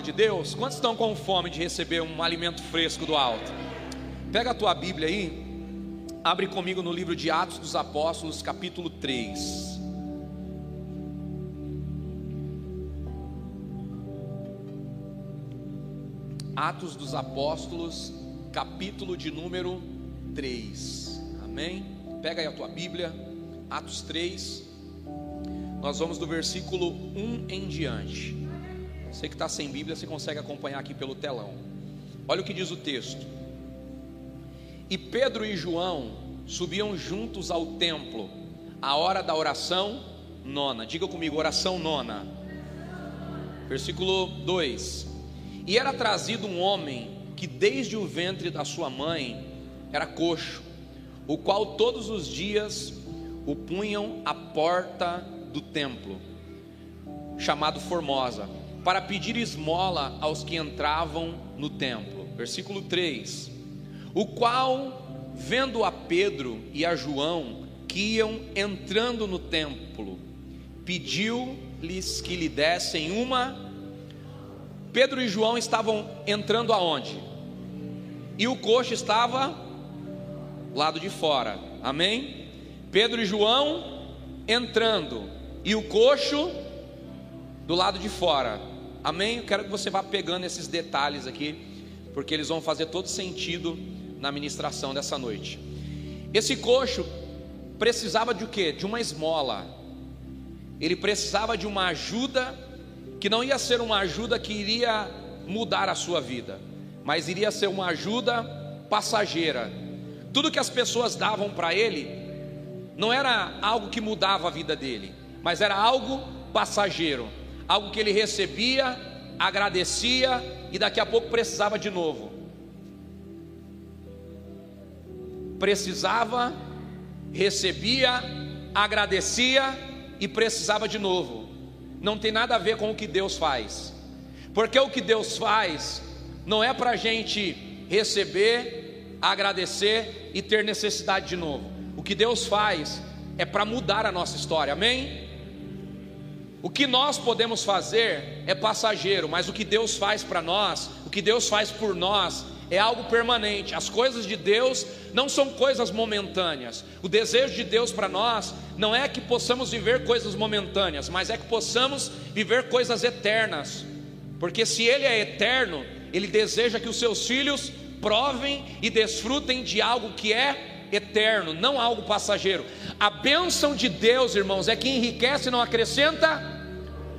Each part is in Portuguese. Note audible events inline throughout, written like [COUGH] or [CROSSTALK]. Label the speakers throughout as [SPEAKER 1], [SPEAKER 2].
[SPEAKER 1] palavra de Deus? Quantos estão com fome de receber um alimento fresco do alto? Pega a tua Bíblia aí, abre comigo no livro de Atos dos Apóstolos, capítulo 3. Atos dos Apóstolos, capítulo de número 3. Amém? Pega aí a tua Bíblia, Atos 3. Nós vamos do versículo 1 em diante. Você que está sem Bíblia, você consegue acompanhar aqui pelo telão. Olha o que diz o texto. E Pedro e João subiam juntos ao templo, à hora da oração nona. Diga comigo, oração nona. Versículo 2: E era trazido um homem que desde o ventre da sua mãe era coxo, o qual todos os dias o punham à porta do templo, chamado Formosa, para pedir esmola aos que entravam no templo. Versículo 3: O qual, vendo a Pedro e a João que iam entrando no templo, pediu-lhes que lhe dessem uma. Pedro e João estavam entrando aonde? E o coxo estava lado de fora. Amém? Pedro e João entrando e o coxo do lado de fora. Amém? Eu quero que você vá pegando esses detalhes aqui, porque eles vão fazer todo sentido na ministração dessa noite. Esse coxo precisava de o quê? De uma esmola. Ele precisava de uma ajuda que não ia ser uma ajuda que iria mudar a sua vida, mas iria ser uma ajuda passageira. Tudo que as pessoas davam para ele não era algo que mudava a vida dele, mas era algo passageiro, algo que ele recebia, agradecia e daqui a pouco precisava de novo. Precisava, recebia, agradecia e precisava de novo. Não tem nada a ver com o que Deus faz, porque o que Deus faz não é para a gente receber, agradecer e ter necessidade de novo. O que Deus faz é para mudar a nossa história, amém? O que nós podemos fazer é passageiro, mas o que Deus faz para nós, o que Deus faz por nós, é algo permanente. As coisas de Deus não são coisas momentâneas. O desejo de Deus para nós não é que possamos viver coisas momentâneas, mas é que possamos viver coisas eternas. Porque se Ele é eterno, Ele deseja que os seus filhos provem e desfrutem de algo que é eterno, não algo passageiro. A bênção de Deus, irmãos, é que enriquece e não acrescenta.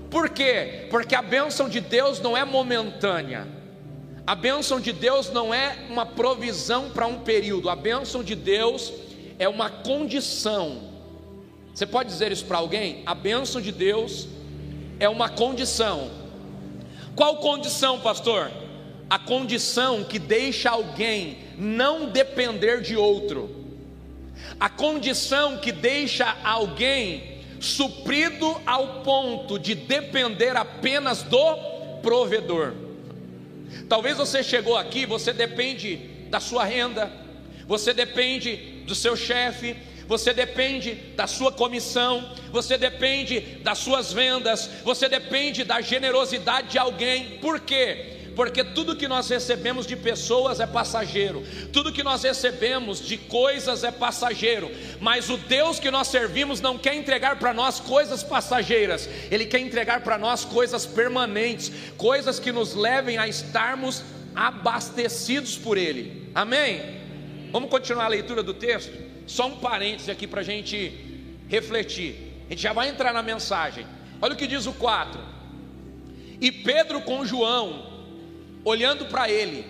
[SPEAKER 1] Por quê? Porque a bênção de Deus não é momentânea. A bênção de Deus não é uma provisão para um período. A bênção de Deus é uma condição. Você pode dizer isso para alguém? A bênção de Deus é uma condição. Qual condição, pastor? A condição que deixa alguém não depender de outro a condição que deixa alguém suprido ao ponto de depender apenas do provedor. Talvez você chegou aqui, você depende da sua renda, você depende do seu chefe, você depende da sua comissão, você depende das suas vendas, você depende da generosidade de alguém. Por quê? Porque tudo que nós recebemos de pessoas é passageiro, tudo que nós recebemos de coisas é passageiro, mas o Deus que nós servimos não quer entregar para nós coisas passageiras, Ele quer entregar para nós coisas permanentes, coisas que nos levem a estarmos abastecidos por Ele, amém? Vamos continuar a leitura do texto? Só um parêntese aqui para a gente refletir, a gente já vai entrar na mensagem, olha o que diz o 4. E Pedro com João, olhando para ele,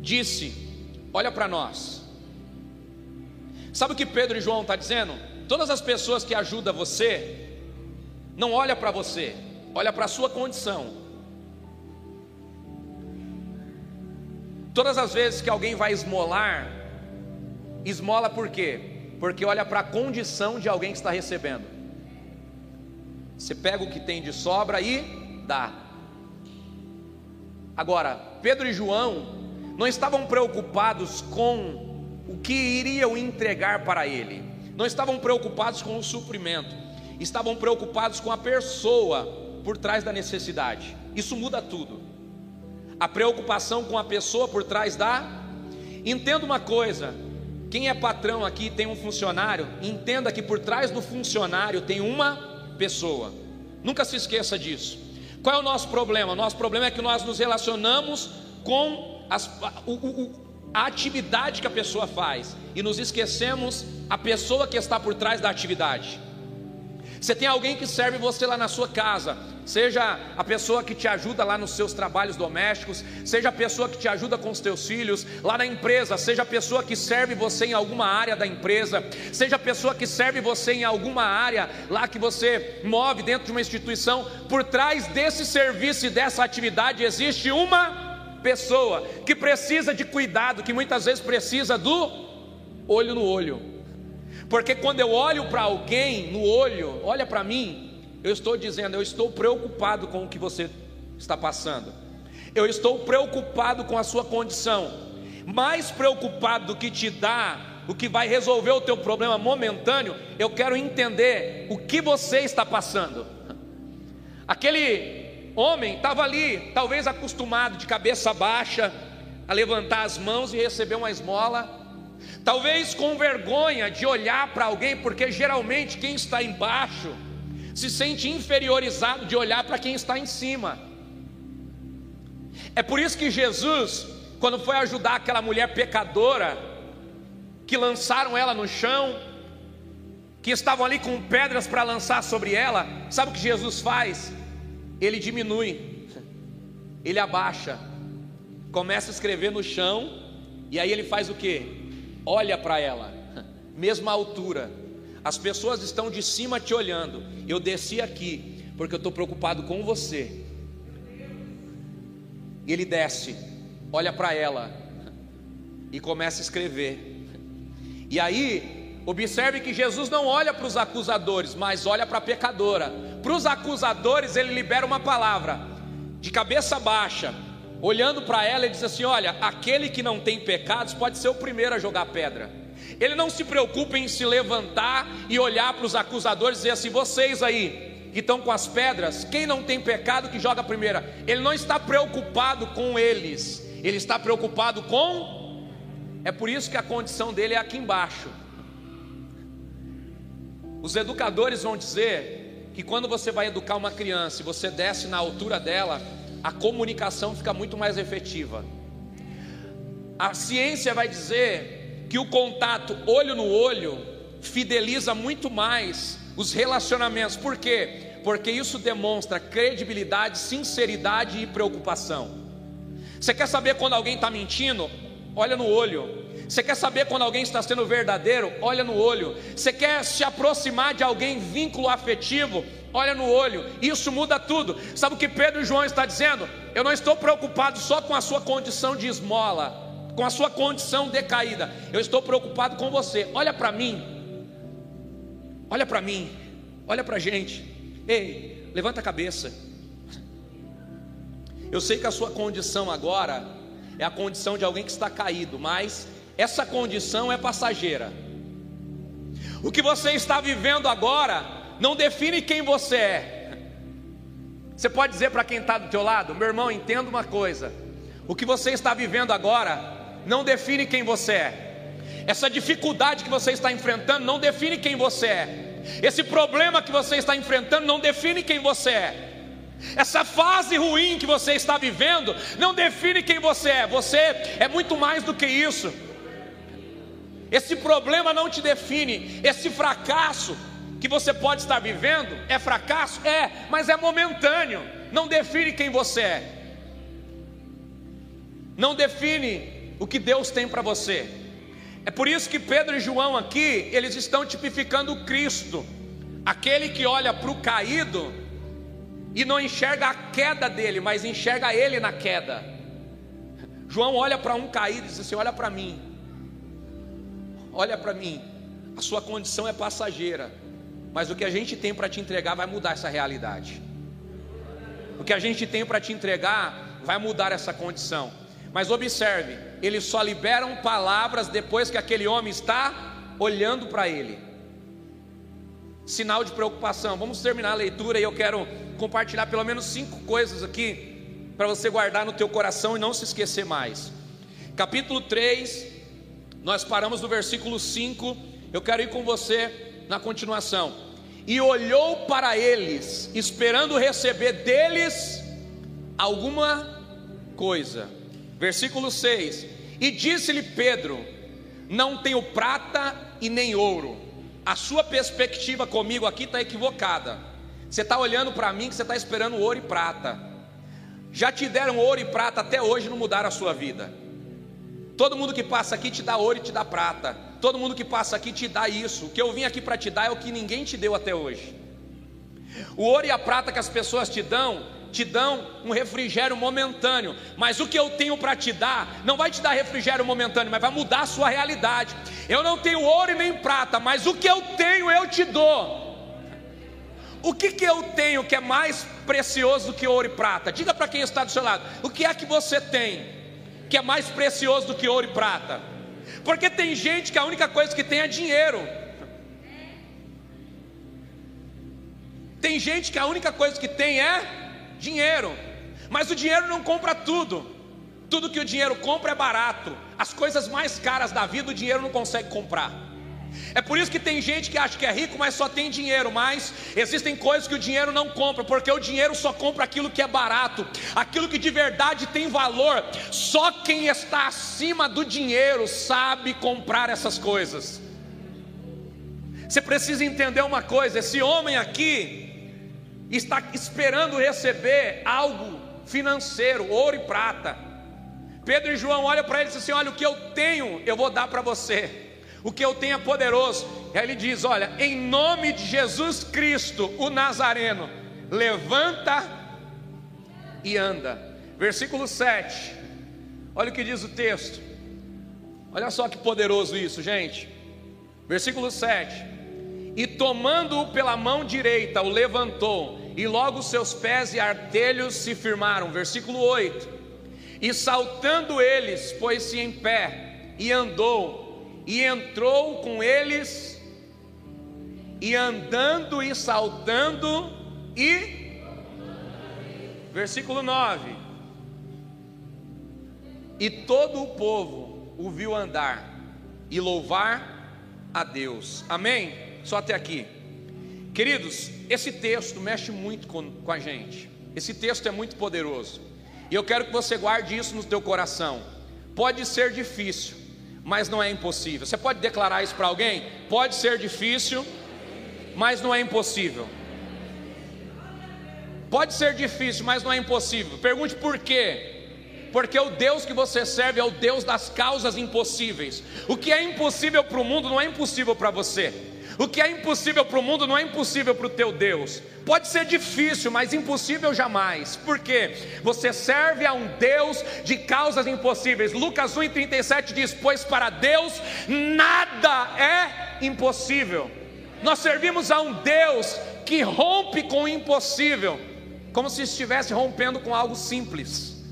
[SPEAKER 1] disse: Olha para nós. Sabe o que Pedro e João estão tá dizendo? Todas as pessoas que ajudam você, não olha para você, olha para a sua condição. Todas as vezes que alguém vai esmolar, esmola por quê? Porque olha para a condição de alguém que está recebendo. Você pega o que tem de sobra e dá. Agora, Pedro e João não estavam preocupados com o que iriam entregar para ele, não estavam preocupados com o suprimento. estavam preocupados com a pessoa por trás da necessidade. Isso muda tudo. A preocupação com a pessoa por trás da. Entenda uma coisa: quem é patrão aqui tem um funcionário, entenda que por trás do funcionário tem uma pessoa. Nunca se esqueça disso. Qual é o nosso problema? Nosso problema é que nós nos relacionamos com as, o, o, a atividade que a pessoa faz e nos esquecemos a pessoa que está por trás da atividade. Você tem alguém que serve você lá na sua casa, seja a pessoa que te ajuda lá nos seus trabalhos domésticos, seja a pessoa que te ajuda com os teus filhos, lá na empresa, seja a pessoa que serve você em alguma área da empresa, seja a pessoa que serve você em alguma área lá que você move dentro de uma instituição, por trás desse serviço e dessa atividade existe uma pessoa que precisa de cuidado, que muitas vezes precisa do olho no olho. Porque quando eu olho para alguém no olho, olha para mim, eu estou dizendo, eu estou preocupado com o que você está passando. Eu estou preocupado com a sua condição. Mais preocupado do que te dá o que vai resolver o teu problema momentâneo, eu quero entender o que você está passando. Aquele homem estava ali, talvez acostumado de cabeça baixa, a levantar as mãos e receber uma esmola, Talvez com vergonha de olhar para alguém, porque geralmente quem está embaixo se sente inferiorizado de olhar para quem está em cima. É por isso que Jesus, quando foi ajudar aquela mulher pecadora, que lançaram ela no chão, que estavam ali com pedras para lançar sobre ela, sabe o que Jesus faz? Ele diminui, ele abaixa, começa a escrever no chão, e aí ele faz o que? Olha para ela, mesma altura. As pessoas estão de cima te olhando. Eu desci aqui porque eu estou preocupado com você. Ele desce, olha para ela e começa a escrever. E aí, observe que Jesus não olha para os acusadores, mas olha para a pecadora. Para os acusadores, ele libera uma palavra de cabeça baixa olhando para ela, ele diz assim: Olha, aquele que não tem pecados pode ser o primeiro a jogar pedra. Ele não se preocupa em se levantar e olhar para os acusadores e dizer assim: Vocês aí que estão com as pedras, quem não tem pecado que joga a primeira. Ele não está preocupado com eles, ele está preocupado com. É por isso que a condição dele é aqui embaixo. Os educadores vão dizer que quando você vai educar uma criança e você desce na altura dela, a comunicação fica muito mais efetiva. A ciência vai dizer que o contato olho no olho fideliza muito mais os relacionamentos. Por quê? Porque isso demonstra credibilidade, sinceridade e preocupação. Você quer saber quando alguém está mentindo? Olha no olho. Você quer saber quando alguém está sendo verdadeiro? Olha no olho. Você quer se aproximar de alguém, vínculo afetivo? Olha no olho, isso muda tudo. Sabe o que Pedro e João está dizendo? Eu não estou preocupado só com a sua condição de esmola, com a sua condição decaída. Eu estou preocupado com você. Olha para mim. Olha para mim. Olha para a gente. Ei, levanta a cabeça. Eu sei que a sua condição agora é a condição de alguém que está caído, mas essa condição é passageira. O que você está vivendo agora não define quem você é. Você pode dizer para quem está do teu lado, meu irmão, entenda uma coisa: o que você está vivendo agora não define quem você é. Essa dificuldade que você está enfrentando não define quem você é. Esse problema que você está enfrentando não define quem você é. Essa fase ruim que você está vivendo não define quem você é. Você é muito mais do que isso. Esse problema não te define. Esse fracasso que você pode estar vivendo é fracasso? É, mas é momentâneo, não define quem você é, não define o que Deus tem para você. É por isso que Pedro e João aqui, eles estão tipificando Cristo, aquele que olha para o caído e não enxerga a queda dele, mas enxerga ele na queda. João olha para um caído e diz assim: Olha para mim, olha para mim, a sua condição é passageira mas o que a gente tem para te entregar vai mudar essa realidade. O que a gente tem para te entregar vai mudar essa condição. Mas observe, eles só liberam palavras depois que aquele homem está olhando para ele. sinal de preocupação. Vamos terminar a leitura e eu quero compartilhar pelo menos cinco coisas aqui para você guardar no teu coração e não se esquecer mais. Capítulo 3, nós paramos no versículo 5. Eu quero ir com você na continuação. E olhou para eles, esperando receber deles alguma coisa. Versículo 6: E disse-lhe Pedro: Não tenho prata e nem ouro. A sua perspectiva comigo aqui está equivocada. Você está olhando para mim que você está esperando ouro e prata. Já te deram ouro e prata até hoje não mudaram a sua vida. Todo mundo que passa aqui te dá ouro e te dá prata. Todo mundo que passa aqui te dá isso. O que eu vim aqui para te dar é o que ninguém te deu até hoje. O ouro e a prata que as pessoas te dão te dão um refrigério momentâneo, mas o que eu tenho para te dar não vai te dar refrigério momentâneo, mas vai mudar a sua realidade. Eu não tenho ouro e nem prata, mas o que eu tenho eu te dou. O que, que eu tenho que é mais precioso do que ouro e prata? Diga para quem está do seu lado: o que é que você tem que é mais precioso do que ouro e prata? Porque tem gente que a única coisa que tem é dinheiro. Tem gente que a única coisa que tem é dinheiro. Mas o dinheiro não compra tudo. Tudo que o dinheiro compra é barato. As coisas mais caras da vida o dinheiro não consegue comprar. É por isso que tem gente que acha que é rico, mas só tem dinheiro. Mas existem coisas que o dinheiro não compra, porque o dinheiro só compra aquilo que é barato, aquilo que de verdade tem valor. Só quem está acima do dinheiro sabe comprar essas coisas. Você precisa entender uma coisa: esse homem aqui, está esperando receber algo financeiro, ouro e prata. Pedro e João olham para ele e dizem assim: Olha, o que eu tenho, eu vou dar para você. O que eu tenho é poderoso. Aí ele diz: Olha, em nome de Jesus Cristo, o Nazareno, levanta e anda. Versículo 7. Olha o que diz o texto. Olha só que poderoso isso, gente. Versículo 7 e tomando-o pela mão direita, o levantou, e logo seus pés e artelhos se firmaram. Versículo 8: E saltando eles, pôs-se em pé, e andou, e entrou com eles, e andando e saltando, e. Versículo 9: E todo o povo o viu andar e louvar a Deus. Amém? Só até aqui. Queridos, esse texto mexe muito com, com a gente. Esse texto é muito poderoso. E eu quero que você guarde isso no teu coração. Pode ser difícil, mas não é impossível. Você pode declarar isso para alguém? Pode ser difícil, mas não é impossível. Pode ser difícil, mas não é impossível. Pergunte por quê? Porque o Deus que você serve é o Deus das causas impossíveis. O que é impossível para o mundo não é impossível para você. O que é impossível para o mundo não é impossível para o teu Deus. Pode ser difícil, mas impossível jamais. Por quê? Você serve a um Deus de causas impossíveis. Lucas 1,37 diz: Pois para Deus nada é impossível. Nós servimos a um Deus que rompe com o impossível, como se estivesse rompendo com algo simples.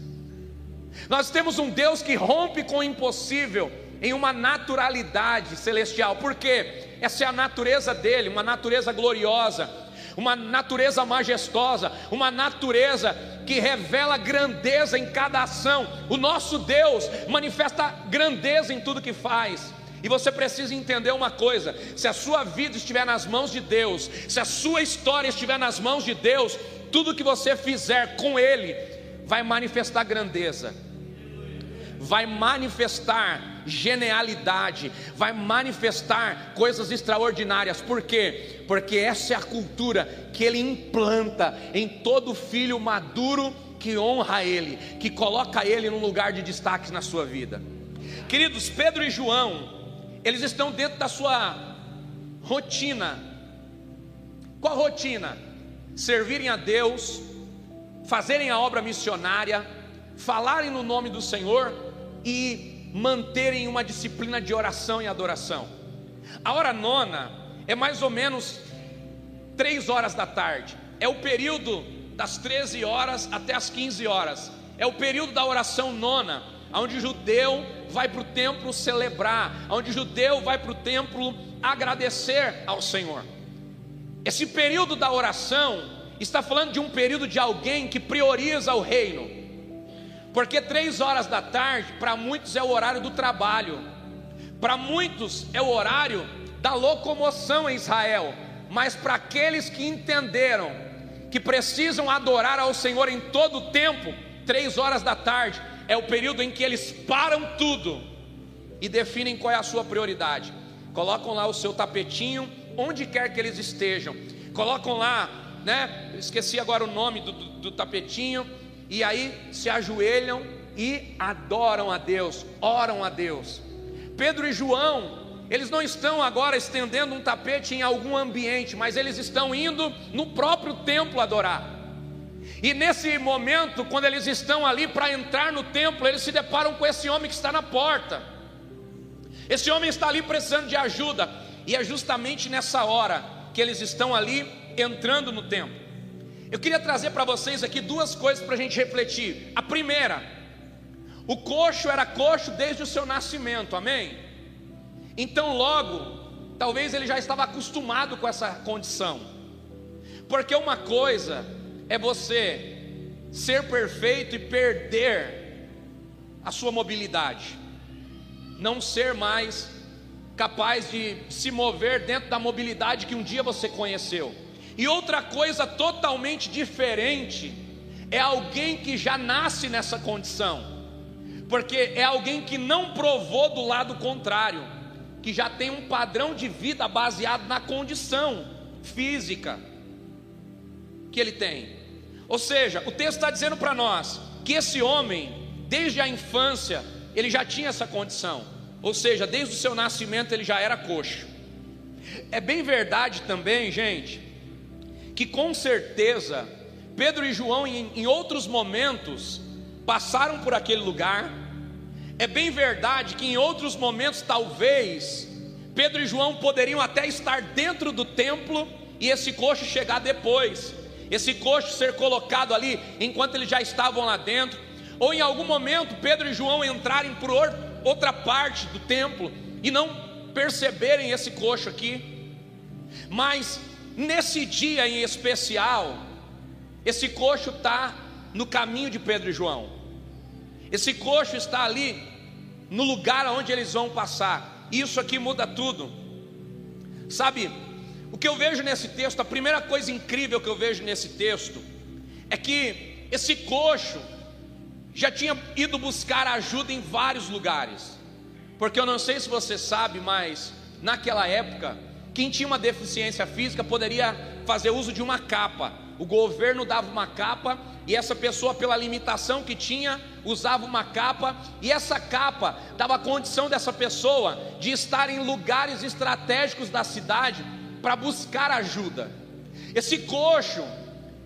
[SPEAKER 1] Nós temos um Deus que rompe com o impossível em uma naturalidade celestial. Por quê? Essa é a natureza dele, uma natureza gloriosa, uma natureza majestosa, uma natureza que revela grandeza em cada ação. O nosso Deus manifesta grandeza em tudo que faz. E você precisa entender uma coisa: se a sua vida estiver nas mãos de Deus, se a sua história estiver nas mãos de Deus, tudo que você fizer com Ele vai manifestar grandeza, vai manifestar genialidade, vai manifestar coisas extraordinárias. Por quê? Porque essa é a cultura que ele implanta em todo filho maduro que honra ele, que coloca ele num lugar de destaque na sua vida. Queridos, Pedro e João, eles estão dentro da sua rotina. Qual rotina? Servirem a Deus, fazerem a obra missionária, falarem no nome do Senhor e manterem uma disciplina de oração e adoração. A hora nona é mais ou menos três horas da tarde, é o período das 13 horas até as 15 horas, é o período da oração nona, onde o judeu vai para o templo celebrar, onde o judeu vai para o templo agradecer ao Senhor. Esse período da oração está falando de um período de alguém que prioriza o reino, porque três horas da tarde, para muitos, é o horário do trabalho, para muitos, é o horário da locomoção em Israel, mas para aqueles que entenderam que precisam adorar ao Senhor em todo o tempo, três horas da tarde é o período em que eles param tudo e definem qual é a sua prioridade. Colocam lá o seu tapetinho, onde quer que eles estejam, colocam lá, né? Esqueci agora o nome do, do, do tapetinho, e aí se ajoelham e adoram a Deus, oram a Deus. Pedro e João eles não estão agora estendendo um tapete em algum ambiente, mas eles estão indo no próprio templo adorar. E nesse momento, quando eles estão ali para entrar no templo, eles se deparam com esse homem que está na porta. Esse homem está ali precisando de ajuda, e é justamente nessa hora que eles estão ali entrando no templo. Eu queria trazer para vocês aqui duas coisas para a gente refletir. A primeira, o coxo era coxo desde o seu nascimento, amém? Então, logo, talvez ele já estava acostumado com essa condição, porque uma coisa é você ser perfeito e perder a sua mobilidade, não ser mais capaz de se mover dentro da mobilidade que um dia você conheceu. E outra coisa totalmente diferente é alguém que já nasce nessa condição, porque é alguém que não provou do lado contrário que já tem um padrão de vida baseado na condição física que ele tem. Ou seja, o texto está dizendo para nós que esse homem, desde a infância, ele já tinha essa condição. Ou seja, desde o seu nascimento ele já era coxo. É bem verdade também, gente, que com certeza Pedro e João, em, em outros momentos, passaram por aquele lugar. É bem verdade que em outros momentos, talvez, Pedro e João poderiam até estar dentro do templo e esse coxo chegar depois, esse coxo ser colocado ali enquanto eles já estavam lá dentro, ou em algum momento Pedro e João entrarem por outra parte do templo e não perceberem esse coxo aqui, mas nesse dia em especial, esse coxo está no caminho de Pedro e João. Esse coxo está ali no lugar onde eles vão passar. Isso aqui muda tudo. Sabe, o que eu vejo nesse texto, a primeira coisa incrível que eu vejo nesse texto é que esse coxo já tinha ido buscar ajuda em vários lugares. Porque eu não sei se você sabe, mas naquela época, quem tinha uma deficiência física poderia fazer uso de uma capa. O governo dava uma capa e essa pessoa, pela limitação que tinha, usava uma capa, e essa capa dava a condição dessa pessoa de estar em lugares estratégicos da cidade para buscar ajuda. Esse coxo,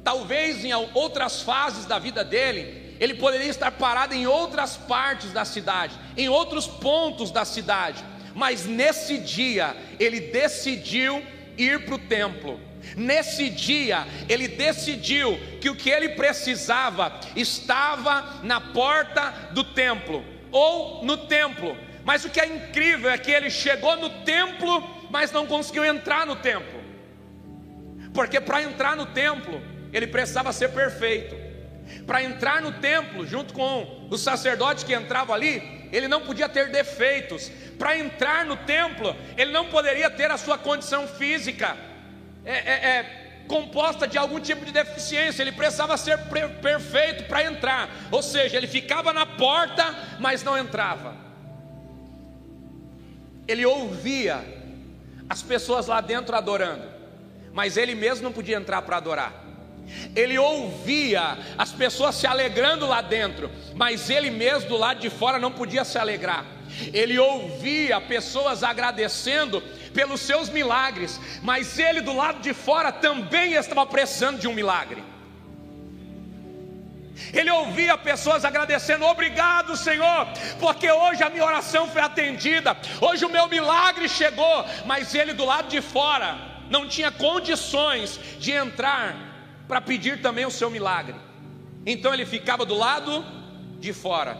[SPEAKER 1] talvez em outras fases da vida dele, ele poderia estar parado em outras partes da cidade, em outros pontos da cidade, mas nesse dia ele decidiu ir para o templo. Nesse dia, ele decidiu que o que ele precisava estava na porta do templo, ou no templo. Mas o que é incrível é que ele chegou no templo, mas não conseguiu entrar no templo, porque para entrar no templo, ele precisava ser perfeito. Para entrar no templo, junto com os sacerdotes que entravam ali, ele não podia ter defeitos. Para entrar no templo, ele não poderia ter a sua condição física é, é, é, composta de algum tipo de deficiência, ele precisava ser perfeito para entrar, ou seja, ele ficava na porta, mas não entrava. Ele ouvia as pessoas lá dentro adorando, mas ele mesmo não podia entrar para adorar. Ele ouvia as pessoas se alegrando lá dentro, mas ele mesmo do lado de fora não podia se alegrar. Ele ouvia pessoas agradecendo pelos seus milagres, mas ele do lado de fora também estava precisando de um milagre. Ele ouvia pessoas agradecendo: Obrigado, Senhor, porque hoje a minha oração foi atendida, hoje o meu milagre chegou. Mas ele do lado de fora não tinha condições de entrar para pedir também o seu milagre. Então ele ficava do lado de fora.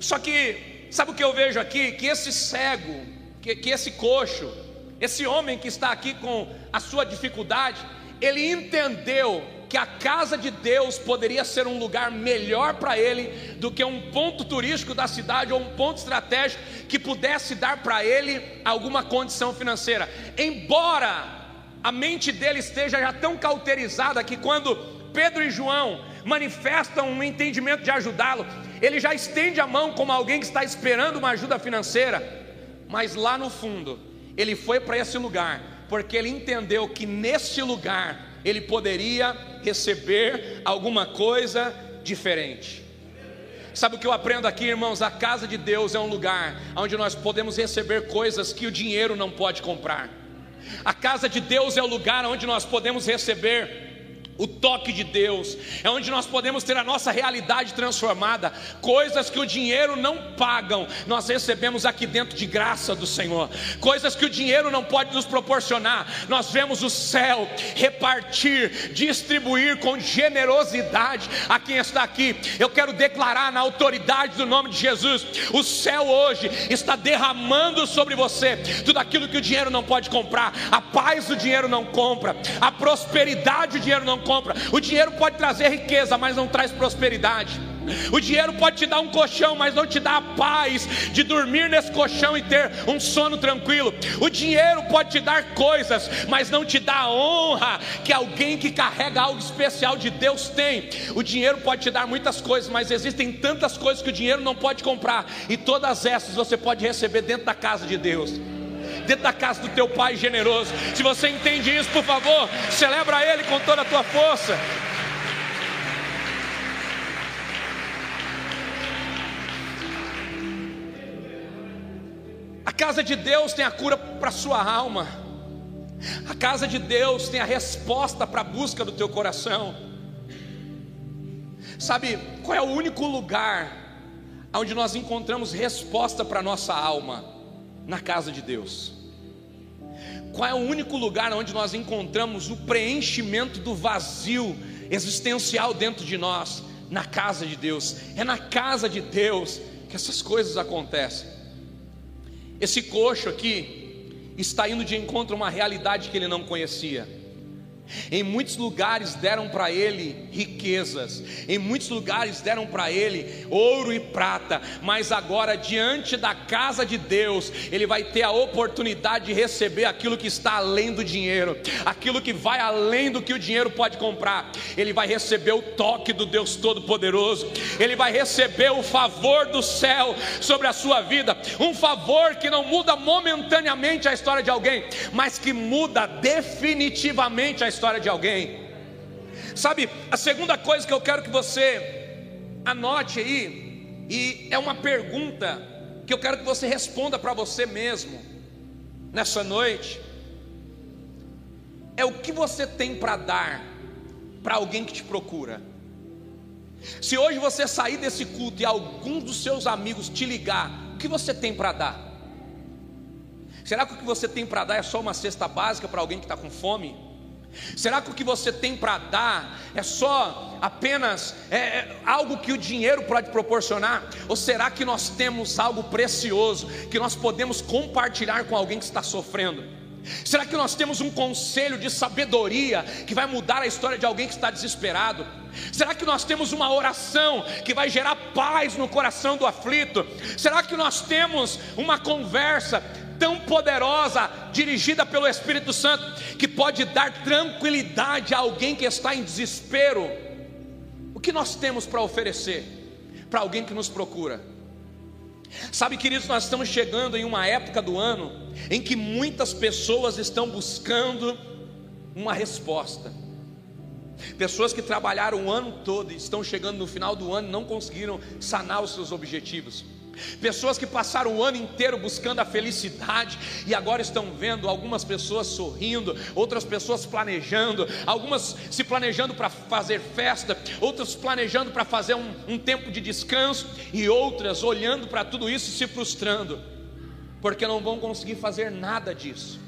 [SPEAKER 1] Só que, sabe o que eu vejo aqui? Que esse cego que, que esse coxo, esse homem que está aqui com a sua dificuldade, ele entendeu que a casa de Deus poderia ser um lugar melhor para ele do que um ponto turístico da cidade ou um ponto estratégico que pudesse dar para ele alguma condição financeira. Embora a mente dele esteja já tão cauterizada que quando Pedro e João manifestam um entendimento de ajudá-lo, ele já estende a mão como alguém que está esperando uma ajuda financeira, mas lá no fundo, ele foi para esse lugar, porque ele entendeu que nesse lugar ele poderia receber alguma coisa diferente. Sabe o que eu aprendo aqui, irmãos? A casa de Deus é um lugar onde nós podemos receber coisas que o dinheiro não pode comprar. A casa de Deus é o lugar onde nós podemos receber o toque de Deus, é onde nós podemos ter a nossa realidade transformada, coisas que o dinheiro não pagam, nós recebemos aqui dentro de graça do Senhor, coisas que o dinheiro não pode nos proporcionar, nós vemos o céu repartir, distribuir com generosidade a quem está aqui. Eu quero declarar na autoridade do nome de Jesus: o céu hoje está derramando sobre você tudo aquilo que o dinheiro não pode comprar, a paz o dinheiro não compra, a prosperidade o dinheiro não compra. O dinheiro pode trazer riqueza, mas não traz prosperidade. O dinheiro pode te dar um colchão, mas não te dá a paz de dormir nesse colchão e ter um sono tranquilo. O dinheiro pode te dar coisas, mas não te dá a honra que alguém que carrega algo especial de Deus tem. O dinheiro pode te dar muitas coisas, mas existem tantas coisas que o dinheiro não pode comprar, e todas essas você pode receber dentro da casa de Deus dentro da casa do teu Pai generoso. Se você entende isso, por favor, celebra Ele com toda a tua força. A casa de Deus tem a cura para a sua alma. A casa de Deus tem a resposta para a busca do teu coração. Sabe qual é o único lugar onde nós encontramos resposta para a nossa alma? Na casa de Deus. Qual é o único lugar onde nós encontramos o preenchimento do vazio existencial dentro de nós? Na casa de Deus. É na casa de Deus que essas coisas acontecem. Esse coxo aqui está indo de encontro a uma realidade que ele não conhecia. Em muitos lugares deram para ele riquezas, em muitos lugares deram para ele ouro e prata, mas agora, diante da casa de Deus, ele vai ter a oportunidade de receber aquilo que está além do dinheiro, aquilo que vai além do que o dinheiro pode comprar. Ele vai receber o toque do Deus Todo-Poderoso, ele vai receber o favor do céu sobre a sua vida, um favor que não muda momentaneamente a história de alguém, mas que muda definitivamente a história história de alguém. Sabe, a segunda coisa que eu quero que você anote aí, e é uma pergunta que eu quero que você responda para você mesmo nessa noite, é o que você tem para dar para alguém que te procura. Se hoje você sair desse culto e algum dos seus amigos te ligar, o que você tem para dar? Será que o que você tem para dar é só uma cesta básica para alguém que está com fome? Será que o que você tem para dar é só apenas é, é, algo que o dinheiro pode proporcionar? Ou será que nós temos algo precioso que nós podemos compartilhar com alguém que está sofrendo? Será que nós temos um conselho de sabedoria que vai mudar a história de alguém que está desesperado? Será que nós temos uma oração que vai gerar paz no coração do aflito? Será que nós temos uma conversa tão poderosa, dirigida pelo Espírito Santo, que pode dar tranquilidade a alguém que está em desespero. O que nós temos para oferecer para alguém que nos procura? Sabe, queridos, nós estamos chegando em uma época do ano em que muitas pessoas estão buscando uma resposta. Pessoas que trabalharam o ano todo e estão chegando no final do ano e não conseguiram sanar os seus objetivos. Pessoas que passaram o ano inteiro buscando a felicidade e agora estão vendo algumas pessoas sorrindo, outras pessoas planejando, algumas se planejando para fazer festa, outras planejando para fazer um, um tempo de descanso e outras olhando para tudo isso e se frustrando, porque não vão conseguir fazer nada disso.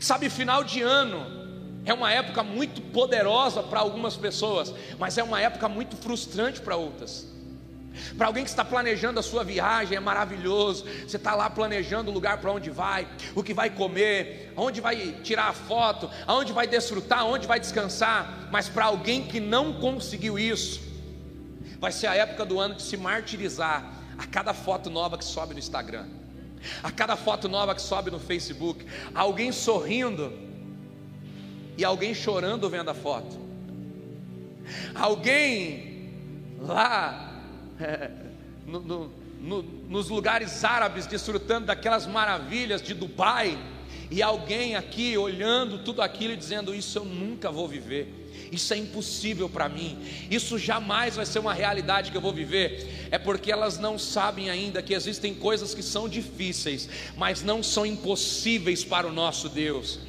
[SPEAKER 1] Sabe, final de ano é uma época muito poderosa para algumas pessoas, mas é uma época muito frustrante para outras. Para alguém que está planejando a sua viagem, é maravilhoso. Você está lá planejando o lugar para onde vai, o que vai comer, onde vai tirar a foto, aonde vai desfrutar, onde vai descansar. Mas para alguém que não conseguiu isso, vai ser a época do ano de se martirizar a cada foto nova que sobe no Instagram, a cada foto nova que sobe no Facebook, alguém sorrindo e alguém chorando vendo a foto, alguém lá [LAUGHS] no, no, no, nos lugares árabes, desfrutando daquelas maravilhas de Dubai, e alguém aqui olhando tudo aquilo e dizendo: Isso eu nunca vou viver. Isso é impossível para mim, isso jamais vai ser uma realidade que eu vou viver. É porque elas não sabem ainda que existem coisas que são difíceis, mas não são impossíveis para o nosso Deus.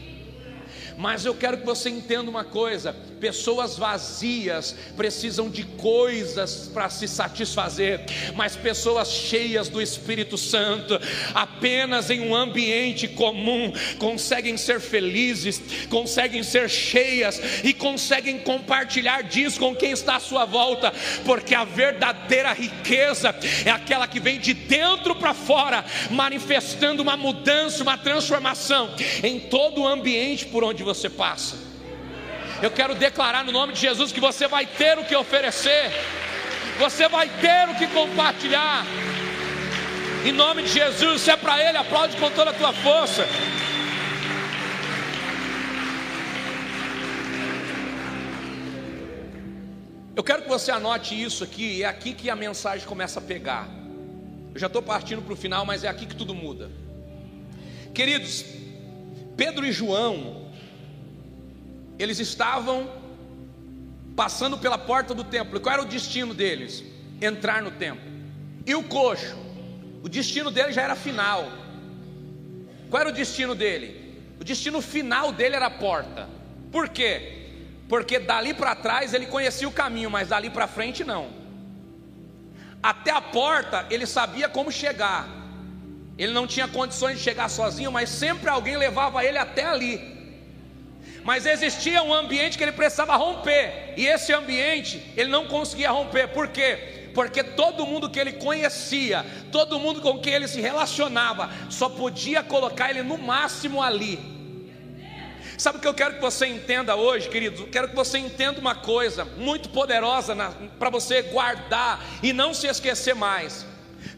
[SPEAKER 1] Mas eu quero que você entenda uma coisa: pessoas vazias precisam de coisas para se satisfazer, mas pessoas cheias do Espírito Santo, apenas em um ambiente comum, conseguem ser felizes, conseguem ser cheias e conseguem compartilhar disso com quem está à sua volta, porque a verdadeira riqueza é aquela que vem de dentro para fora, manifestando uma mudança, uma transformação em todo o ambiente por onde você passa. Eu quero declarar no nome de Jesus que você vai ter o que oferecer, você vai ter o que compartilhar. Em nome de Jesus, se é para Ele, aplaude com toda a tua força. Eu quero que você anote isso aqui, é aqui que a mensagem começa a pegar. Eu já estou partindo para o final, mas é aqui que tudo muda. Queridos, Pedro e João eles estavam passando pela porta do templo. E qual era o destino deles? Entrar no templo. E o coxo? O destino dele já era final. Qual era o destino dele? O destino final dele era a porta. Por quê? Porque dali para trás ele conhecia o caminho, mas dali para frente não. Até a porta ele sabia como chegar. Ele não tinha condições de chegar sozinho, mas sempre alguém levava ele até ali mas existia um ambiente que ele precisava romper, e esse ambiente ele não conseguia romper, por quê? Porque todo mundo que ele conhecia, todo mundo com quem ele se relacionava, só podia colocar ele no máximo ali. Sabe o que eu quero que você entenda hoje, queridos? Quero que você entenda uma coisa muito poderosa para você guardar e não se esquecer mais.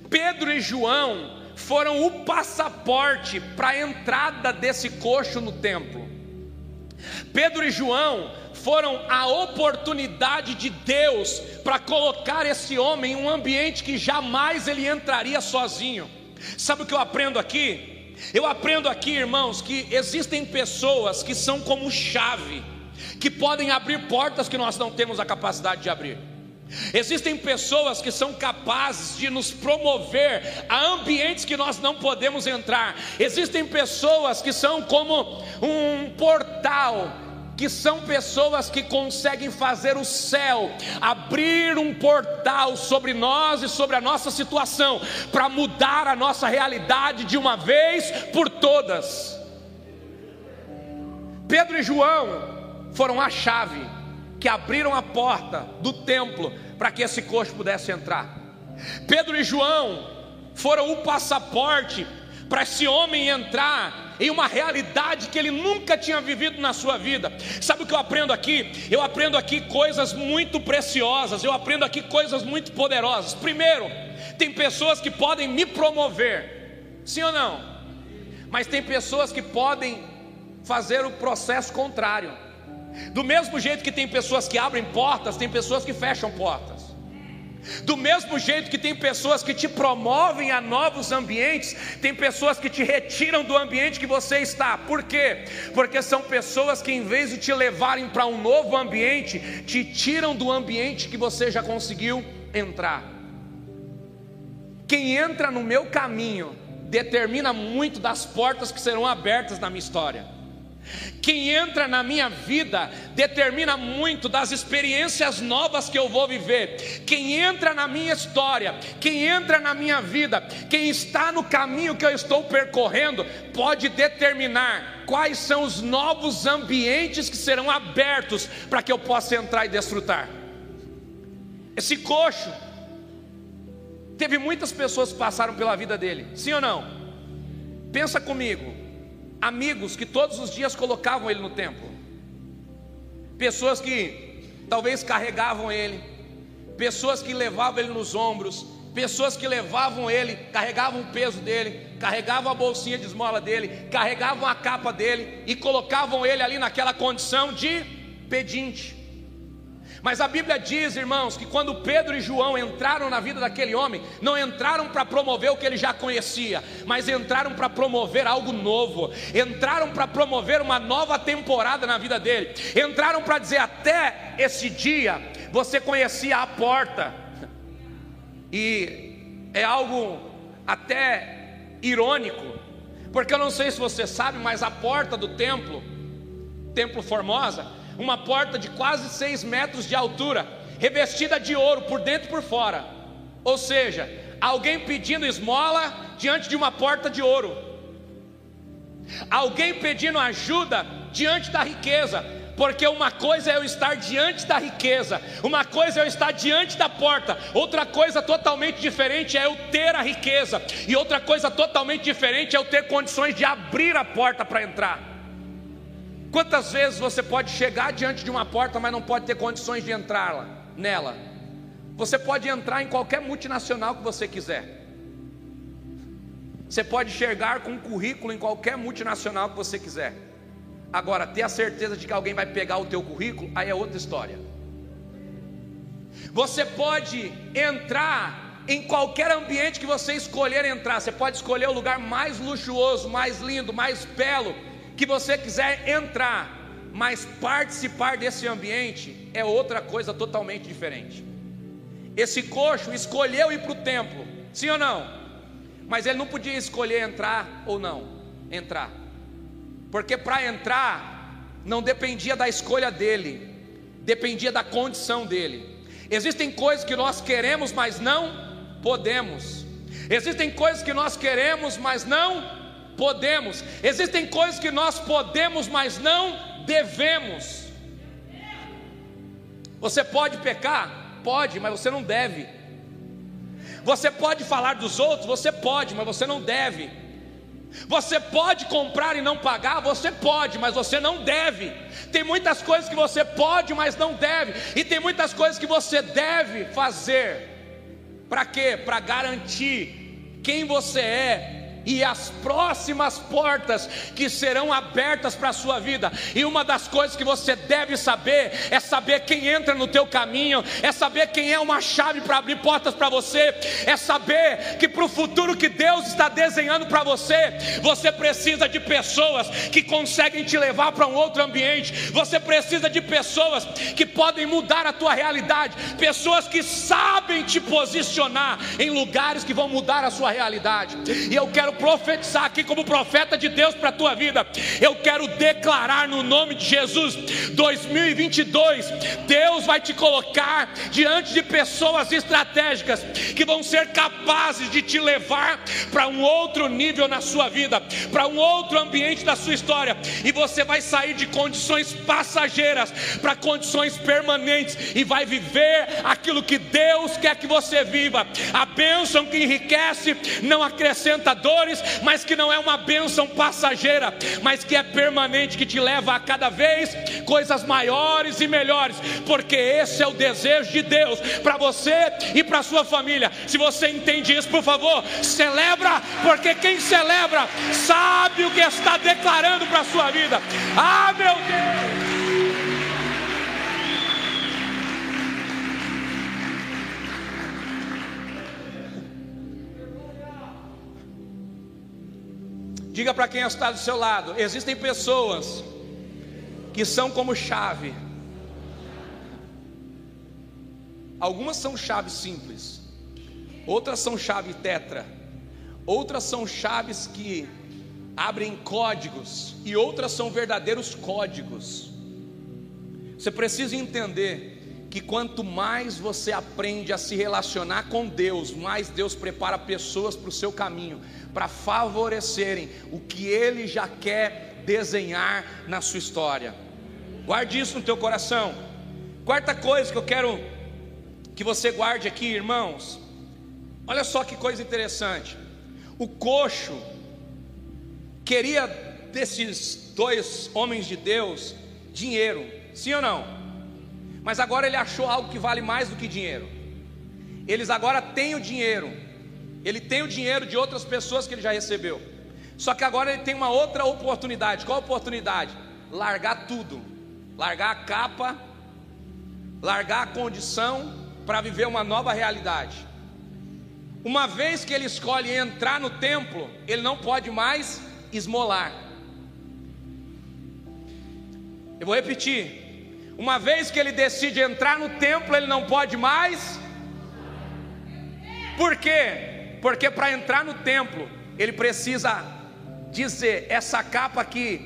[SPEAKER 1] Pedro e João foram o passaporte para a entrada desse coxo no templo. Pedro e João foram a oportunidade de Deus para colocar esse homem em um ambiente que jamais ele entraria sozinho. Sabe o que eu aprendo aqui? Eu aprendo aqui, irmãos, que existem pessoas que são como chave, que podem abrir portas que nós não temos a capacidade de abrir. Existem pessoas que são capazes de nos promover a ambientes que nós não podemos entrar. Existem pessoas que são como um portal que são pessoas que conseguem fazer o céu abrir um portal sobre nós e sobre a nossa situação, para mudar a nossa realidade de uma vez por todas. Pedro e João foram a chave que abriram a porta do templo para que esse coxo pudesse entrar. Pedro e João foram o passaporte para esse homem entrar em uma realidade que ele nunca tinha vivido na sua vida. Sabe o que eu aprendo aqui? Eu aprendo aqui coisas muito preciosas, eu aprendo aqui coisas muito poderosas. Primeiro, tem pessoas que podem me promover, sim ou não? Mas tem pessoas que podem fazer o processo contrário. Do mesmo jeito que tem pessoas que abrem portas, tem pessoas que fecham portas. Do mesmo jeito que tem pessoas que te promovem a novos ambientes, tem pessoas que te retiram do ambiente que você está. Por quê? Porque são pessoas que, em vez de te levarem para um novo ambiente, te tiram do ambiente que você já conseguiu entrar. Quem entra no meu caminho determina muito das portas que serão abertas na minha história. Quem entra na minha vida determina muito das experiências novas que eu vou viver. Quem entra na minha história, quem entra na minha vida, quem está no caminho que eu estou percorrendo, pode determinar quais são os novos ambientes que serão abertos para que eu possa entrar e desfrutar. Esse coxo, Teve muitas pessoas que passaram pela vida dele, sim ou não? Pensa comigo, amigos que todos os dias colocavam ele no templo, pessoas que talvez carregavam ele, pessoas que levavam ele nos ombros, pessoas que levavam ele, carregavam o peso dele, carregavam a bolsinha de esmola dele, carregavam a capa dele e colocavam ele ali naquela condição de pedinte. Mas a Bíblia diz, irmãos, que quando Pedro e João entraram na vida daquele homem, não entraram para promover o que ele já conhecia, mas entraram para promover algo novo, entraram para promover uma nova temporada na vida dele, entraram para dizer: até esse dia você conhecia a porta, e é algo até irônico, porque eu não sei se você sabe, mas a porta do templo, Templo Formosa, uma porta de quase seis metros de altura, revestida de ouro por dentro e por fora. Ou seja, alguém pedindo esmola diante de uma porta de ouro, alguém pedindo ajuda diante da riqueza, porque uma coisa é eu estar diante da riqueza, uma coisa é eu estar diante da porta, outra coisa totalmente diferente é eu ter a riqueza, e outra coisa totalmente diferente é eu ter condições de abrir a porta para entrar. Quantas vezes você pode chegar diante de uma porta, mas não pode ter condições de entrar nela? Você pode entrar em qualquer multinacional que você quiser. Você pode chegar com um currículo em qualquer multinacional que você quiser. Agora, ter a certeza de que alguém vai pegar o teu currículo, aí é outra história. Você pode entrar em qualquer ambiente que você escolher entrar. Você pode escolher o lugar mais luxuoso, mais lindo, mais belo que você quiser entrar, mas participar desse ambiente é outra coisa totalmente diferente. Esse coxo escolheu ir para o templo, sim ou não? Mas ele não podia escolher entrar ou não entrar, porque para entrar não dependia da escolha dele, dependia da condição dele. Existem coisas que nós queremos, mas não podemos. Existem coisas que nós queremos, mas não podemos. Existem coisas que nós podemos, mas não devemos. Você pode pecar? Pode, mas você não deve. Você pode falar dos outros? Você pode, mas você não deve. Você pode comprar e não pagar? Você pode, mas você não deve. Tem muitas coisas que você pode, mas não deve. E tem muitas coisas que você deve fazer. Para quê? Para garantir quem você é e as próximas portas que serão abertas para a sua vida. E uma das coisas que você deve saber é saber quem entra no teu caminho, é saber quem é uma chave para abrir portas para você, é saber que para o futuro que Deus está desenhando para você, você precisa de pessoas que conseguem te levar para um outro ambiente. Você precisa de pessoas que podem mudar a tua realidade, pessoas que sabem te posicionar em lugares que vão mudar a sua realidade. E eu quero profetizar aqui como profeta de Deus para a tua vida. Eu quero declarar no nome de Jesus, 2022, Deus vai te colocar diante de pessoas estratégicas que vão ser capazes de te levar para um outro nível na sua vida, para um outro ambiente da sua história, e você vai sair de condições passageiras para condições permanentes e vai viver aquilo que Deus quer que você viva. A bênção que enriquece não acrescenta dor dores, mas que não é uma bênção passageira, mas que é permanente, que te leva a cada vez coisas maiores e melhores, porque esse é o desejo de Deus para você e para sua família. Se você entende isso, por favor, celebra, porque quem celebra sabe o que está declarando para a sua vida. Ah, meu Deus! Diga para quem está do seu lado: existem pessoas que são como chave. Algumas são chaves simples, outras são chave tetra, outras são chaves que abrem códigos e outras são verdadeiros códigos. Você precisa entender que quanto mais você aprende a se relacionar com Deus, mais Deus prepara pessoas para o seu caminho, para favorecerem o que Ele já quer desenhar na sua história. Guarde isso no teu coração. Quarta coisa que eu quero que você guarde aqui, irmãos, Olha só que coisa interessante. O coxo queria desses dois homens de Deus dinheiro, sim ou não? Mas agora ele achou algo que vale mais do que dinheiro. Eles agora têm o dinheiro. Ele tem o dinheiro de outras pessoas que ele já recebeu. Só que agora ele tem uma outra oportunidade. Qual oportunidade? Largar tudo. Largar a capa, largar a condição para viver uma nova realidade. Uma vez que ele escolhe entrar no templo, ele não pode mais esmolar. Eu vou repetir. Uma vez que ele decide entrar no templo, ele não pode mais. Por quê? Porque para entrar no templo, ele precisa dizer: essa capa aqui,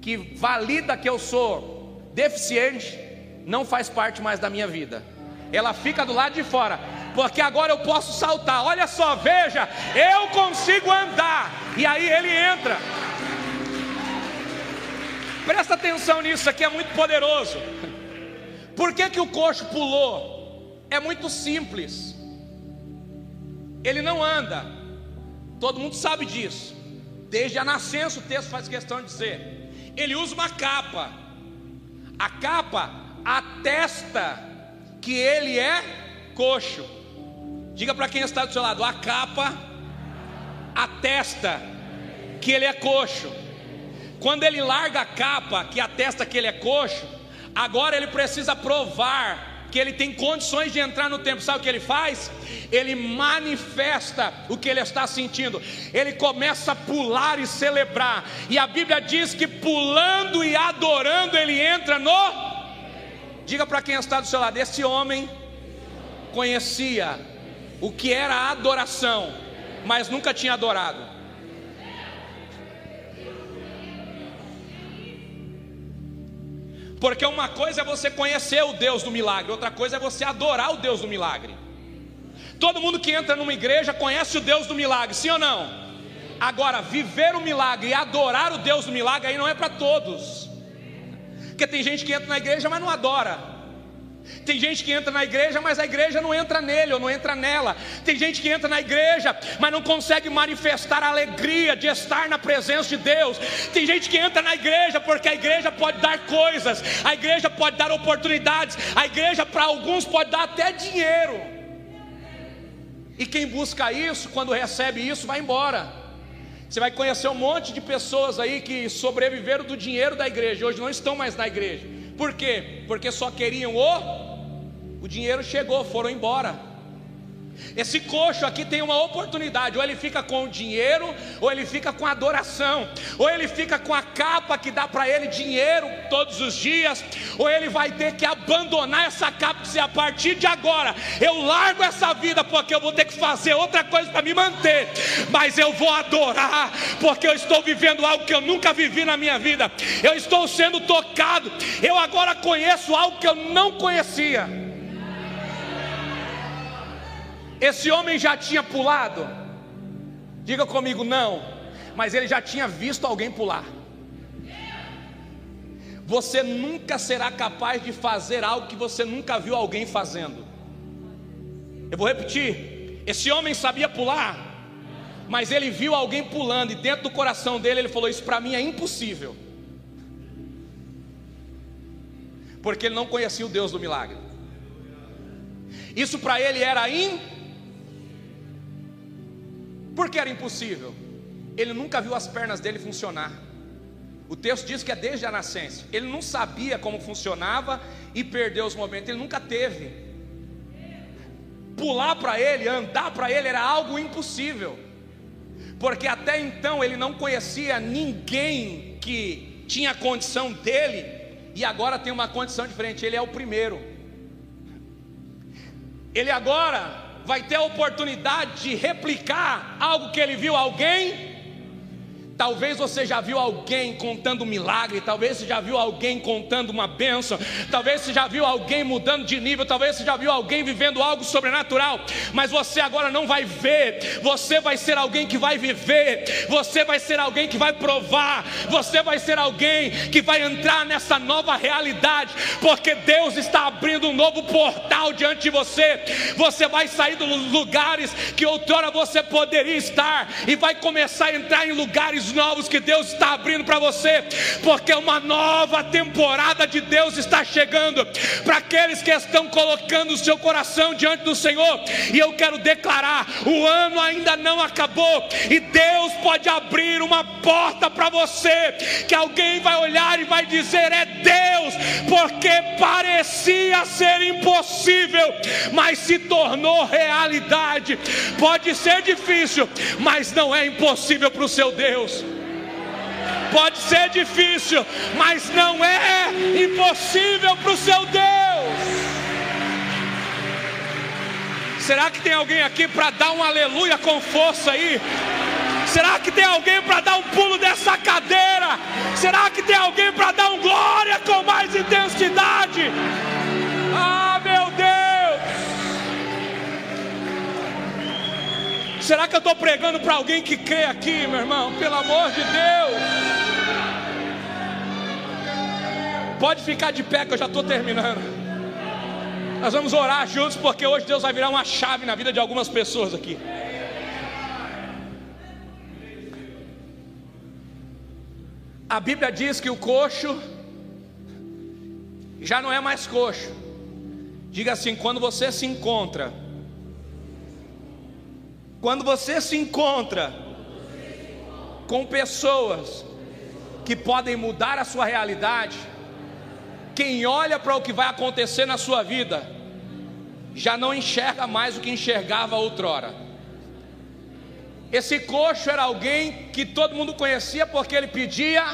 [SPEAKER 1] que valida que eu sou deficiente, não faz parte mais da minha vida. Ela fica do lado de fora, porque agora eu posso saltar. Olha só, veja, eu consigo andar. E aí ele entra. Presta atenção nisso, aqui é muito poderoso. Por que, que o coxo pulou? É muito simples. Ele não anda. Todo mundo sabe disso. Desde a nascença o texto faz questão de dizer. Ele usa uma capa. A capa atesta que ele é coxo. Diga para quem está do seu lado, a capa atesta que ele é coxo. Quando ele larga a capa que atesta que ele é coxo, agora ele precisa provar que ele tem condições de entrar no templo. Sabe o que ele faz? Ele manifesta o que ele está sentindo. Ele começa a pular e celebrar. E a Bíblia diz que pulando e adorando ele entra no Diga para quem está do seu lado, esse homem conhecia o que era adoração, mas nunca tinha adorado. Porque uma coisa é você conhecer o Deus do milagre, outra coisa é você adorar o Deus do milagre. Todo mundo que entra numa igreja conhece o Deus do milagre, sim ou não? Agora, viver o milagre e adorar o Deus do milagre aí não é para todos. Porque tem gente que entra na igreja, mas não adora. Tem gente que entra na igreja, mas a igreja não entra nele ou não entra nela. Tem gente que entra na igreja, mas não consegue manifestar a alegria de estar na presença de Deus. Tem gente que entra na igreja porque a igreja pode dar coisas, a igreja pode dar oportunidades, a igreja para alguns pode dar até dinheiro. E quem busca isso, quando recebe isso, vai embora. Você vai conhecer um monte de pessoas aí que sobreviveram do dinheiro da igreja, hoje não estão mais na igreja. Por quê? Porque só queriam o o dinheiro chegou, foram embora. Esse coxo aqui tem uma oportunidade: ou ele fica com o dinheiro, ou ele fica com a adoração, ou ele fica com a capa que dá para ele dinheiro todos os dias, ou ele vai ter que abandonar essa capa e a partir de agora eu largo essa vida, porque eu vou ter que fazer outra coisa para me manter, mas eu vou adorar, porque eu estou vivendo algo que eu nunca vivi na minha vida, eu estou sendo tocado, eu agora conheço algo que eu não conhecia. Esse homem já tinha pulado? Diga comigo, não. Mas ele já tinha visto alguém pular. Você nunca será capaz de fazer algo que você nunca viu alguém fazendo. Eu vou repetir. Esse homem sabia pular, mas ele viu alguém pulando, e dentro do coração dele ele falou: Isso para mim é impossível. Porque ele não conhecia o Deus do milagre. Isso para ele era impossível por que era impossível? Ele nunca viu as pernas dele funcionar. O texto diz que é desde a nascença. Ele não sabia como funcionava e perdeu os movimentos. Ele nunca teve. Pular para ele, andar para ele era algo impossível. Porque até então ele não conhecia ninguém que tinha condição dele e agora tem uma condição diferente. Ele é o primeiro. Ele agora vai ter a oportunidade de replicar algo que ele viu alguém Talvez você já viu alguém contando um milagre, talvez você já viu alguém contando uma bênção, talvez você já viu alguém mudando de nível, talvez você já viu alguém vivendo algo sobrenatural, mas você agora não vai ver, você vai ser alguém que vai viver, você vai ser alguém que vai provar, você vai ser alguém que vai entrar nessa nova realidade, porque Deus está abrindo um novo portal diante de você. Você vai sair dos lugares que outrora você poderia estar e vai começar a entrar em lugares novos que Deus está abrindo para você, porque uma nova temporada de Deus está chegando para aqueles que estão colocando o seu coração diante do Senhor. E eu quero declarar: o ano ainda não acabou, e Deus pode abrir uma porta para você, que alguém vai olhar e vai dizer: é Deus, porque parecia ser impossível, mas se tornou realidade. Pode ser difícil, mas não é impossível para o seu Deus. Pode ser difícil, mas não é impossível para o seu Deus. Será que tem alguém aqui para dar um aleluia com força aí? Será que tem alguém para dar um pulo dessa cadeira? Será que tem alguém para dar um glória com mais intensidade? Ah, Será que eu estou pregando para alguém que crê aqui, meu irmão? Pelo amor de Deus! Pode ficar de pé que eu já estou terminando. Nós vamos orar juntos porque hoje Deus vai virar uma chave na vida de algumas pessoas aqui. A Bíblia diz que o coxo já não é mais coxo. Diga assim: quando você se encontra, quando você se encontra com pessoas que podem mudar a sua realidade, quem olha para o que vai acontecer na sua vida, já não enxerga mais o que enxergava outrora. Esse coxo era alguém que todo mundo conhecia porque ele pedia.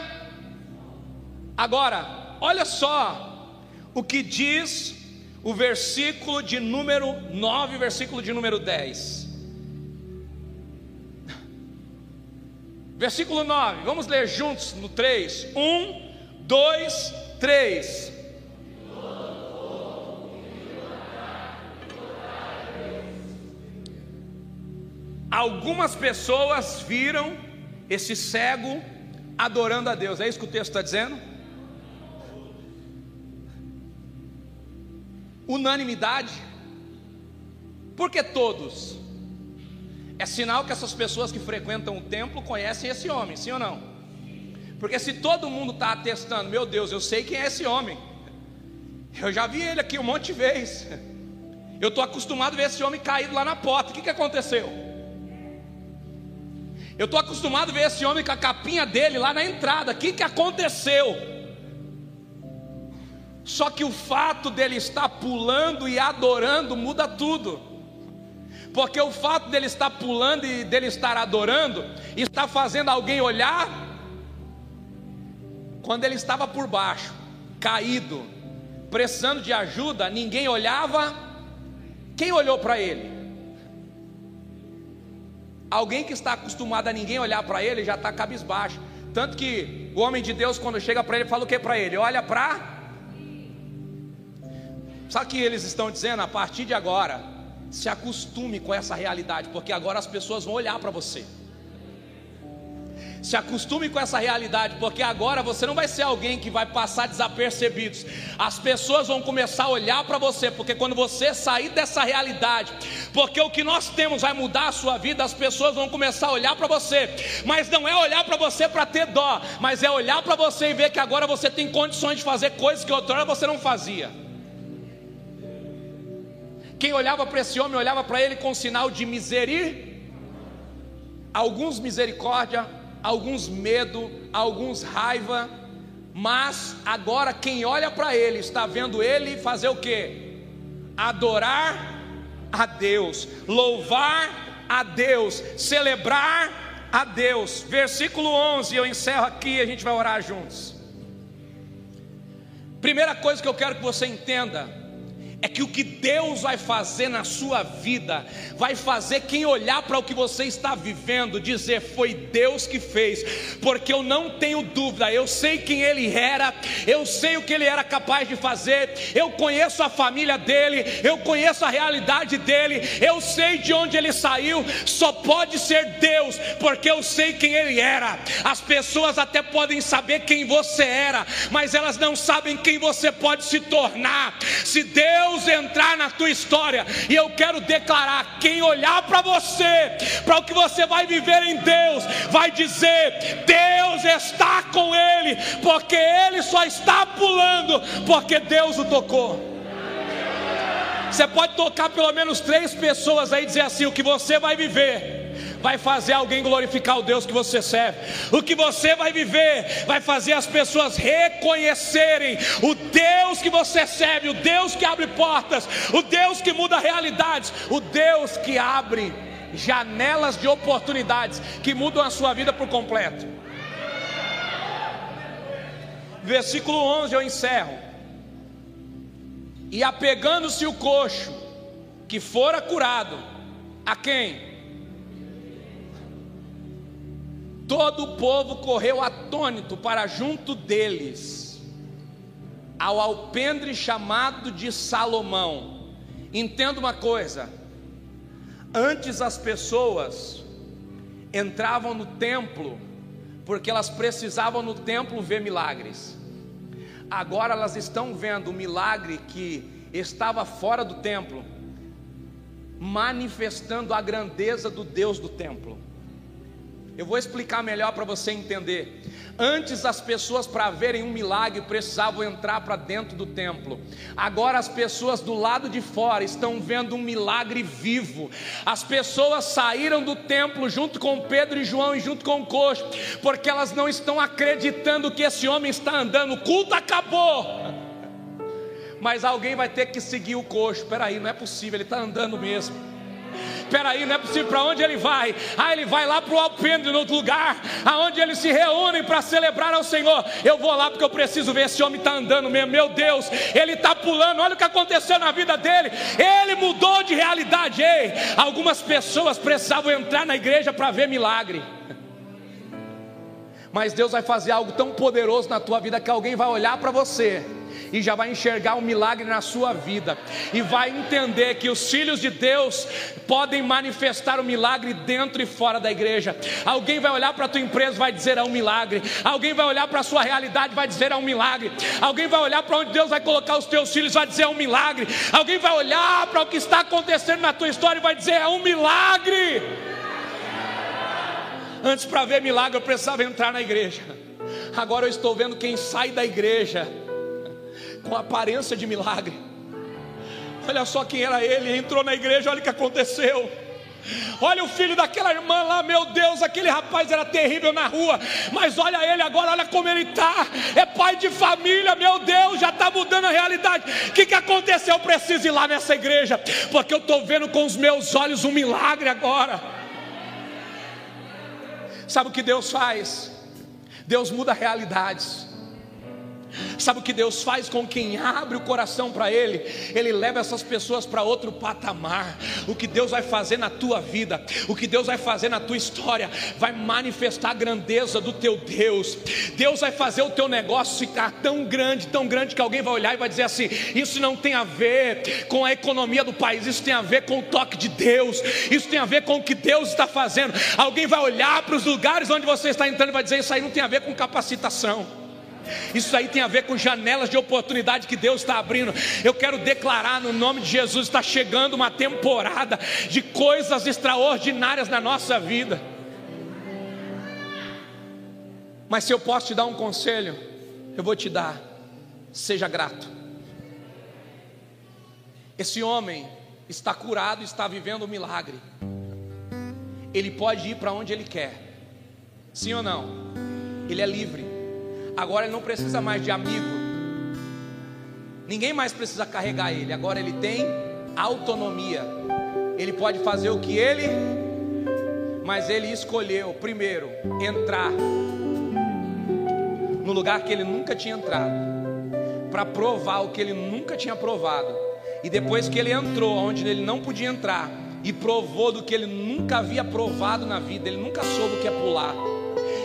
[SPEAKER 1] Agora, olha só o que diz o versículo de número 9, versículo de número 10. Versículo 9, vamos ler juntos no 3. 1, 2, 3. Algumas pessoas viram esse cego adorando a Deus, é isso que o texto está dizendo? Unanimidade, porque todos, é sinal que essas pessoas que frequentam o templo conhecem esse homem, sim ou não? Porque se todo mundo está atestando, meu Deus, eu sei quem é esse homem, eu já vi ele aqui um monte de vezes, eu estou acostumado a ver esse homem caído lá na porta, o que, que aconteceu? Eu estou acostumado a ver esse homem com a capinha dele lá na entrada. O que, que aconteceu? Só que o fato dele estar pulando e adorando muda tudo. Porque o fato dele estar pulando e dele estar adorando está fazendo alguém olhar quando ele estava por baixo, caído, precisando de ajuda, ninguém olhava. Quem olhou para ele? Alguém que está acostumado a ninguém olhar para ele já está cabisbaixo. Tanto que o homem de Deus, quando chega para ele, fala o que para ele? Olha para. Sabe o que eles estão dizendo? A partir de agora, se acostume com essa realidade, porque agora as pessoas vão olhar para você. Se acostume com essa realidade, porque agora você não vai ser alguém que vai passar desapercebidos. As pessoas vão começar a olhar para você, porque quando você sair dessa realidade, porque o que nós temos vai mudar a sua vida, as pessoas vão começar a olhar para você. Mas não é olhar para você para ter dó, mas é olhar para você e ver que agora você tem condições de fazer coisas que outrora você não fazia. Quem olhava para esse homem olhava para ele com sinal de misericórdia, alguns misericórdia, alguns medo, alguns raiva, mas agora quem olha para ele está vendo ele fazer o que? Adorar a Deus, louvar a Deus, celebrar a Deus. Versículo 11, eu encerro aqui e a gente vai orar juntos. Primeira coisa que eu quero que você entenda é que o que Deus vai fazer na sua vida, vai fazer quem olhar para o que você está vivendo, dizer: Foi Deus que fez, porque eu não tenho dúvida, eu sei quem Ele era, eu sei o que Ele era capaz de fazer, eu conheço a família dele, eu conheço a realidade dele, eu sei de onde ele saiu, só pode ser Deus, porque eu sei quem Ele era. As pessoas até podem saber quem você era, mas elas não sabem quem você pode se tornar. Se Deus Deus entrar na tua história, e eu quero declarar: quem olhar para você, para o que você vai viver em Deus, vai dizer: Deus está com ele, porque ele só está pulando, porque Deus o tocou. Você pode tocar pelo menos três pessoas aí e dizer assim: o que você vai viver vai fazer alguém glorificar o Deus que você serve. O que você vai viver vai fazer as pessoas reconhecerem o Deus que você serve, o Deus que abre portas, o Deus que muda realidades, o Deus que abre janelas de oportunidades que mudam a sua vida por completo. Versículo 11 eu encerro. E apegando-se o coxo que fora curado, a quem? Todo o povo correu atônito para junto deles, ao alpendre chamado de Salomão. Entenda uma coisa: antes as pessoas entravam no templo, porque elas precisavam no templo ver milagres. Agora elas estão vendo o milagre que estava fora do templo, manifestando a grandeza do Deus do templo. Eu vou explicar melhor para você entender. Antes as pessoas para verem um milagre precisavam entrar para dentro do templo. Agora as pessoas do lado de fora estão vendo um milagre vivo. As pessoas saíram do templo junto com Pedro e João e junto com o coxo, porque elas não estão acreditando que esse homem está andando. O culto acabou. Mas alguém vai ter que seguir o coxo. Espera aí, não é possível, ele está andando mesmo espera aí, não é possível para onde ele vai? Ah, ele vai lá para o alpendre, no outro lugar, aonde eles se reúnem para celebrar ao Senhor. Eu vou lá porque eu preciso ver esse homem está andando mesmo. Meu Deus, ele está pulando. Olha o que aconteceu na vida dele. Ele mudou de realidade. Ei, algumas pessoas precisavam entrar na igreja para ver milagre. Mas Deus vai fazer algo tão poderoso na tua vida que alguém vai olhar para você e já vai enxergar um milagre na sua vida, e vai entender que os filhos de Deus podem manifestar o um milagre dentro e fora da igreja. Alguém vai olhar para a tua empresa e vai dizer é um milagre, alguém vai olhar para a sua realidade e vai dizer é um milagre, alguém vai olhar para onde Deus vai colocar os teus filhos e vai dizer é um milagre, alguém vai olhar para o que está acontecendo na tua história e vai dizer é um milagre. Antes para ver milagre eu precisava entrar na igreja. Agora eu estou vendo quem sai da igreja com aparência de milagre. Olha só quem era ele, entrou na igreja, olha o que aconteceu. Olha o filho daquela irmã lá, meu Deus, aquele rapaz era terrível na rua, mas olha ele agora, olha como ele está, é pai de família, meu Deus, já está mudando a realidade. O que, que aconteceu? Eu preciso ir lá nessa igreja, porque eu estou vendo com os meus olhos um milagre agora. Sabe o que Deus faz? Deus muda realidades. Sabe o que Deus faz com quem abre o coração para Ele? Ele leva essas pessoas para outro patamar. O que Deus vai fazer na tua vida, o que Deus vai fazer na tua história, vai manifestar a grandeza do teu Deus. Deus vai fazer o teu negócio ficar tão grande, tão grande, que alguém vai olhar e vai dizer assim: Isso não tem a ver com a economia do país, isso tem a ver com o toque de Deus, isso tem a ver com o que Deus está fazendo. Alguém vai olhar para os lugares onde você está entrando e vai dizer: Isso aí não tem a ver com capacitação. Isso aí tem a ver com janelas de oportunidade que Deus está abrindo. Eu quero declarar no nome de Jesus: está chegando uma temporada de coisas extraordinárias na nossa vida. Mas se eu posso te dar um conselho, eu vou te dar: seja grato. Esse homem está curado, está vivendo um milagre. Ele pode ir para onde ele quer, sim ou não? Ele é livre. Agora ele não precisa mais de amigo. Ninguém mais precisa carregar ele. Agora ele tem autonomia. Ele pode fazer o que ele, mas ele escolheu primeiro entrar no lugar que ele nunca tinha entrado, para provar o que ele nunca tinha provado. E depois que ele entrou onde ele não podia entrar e provou do que ele nunca havia provado na vida, ele nunca soube o que é pular.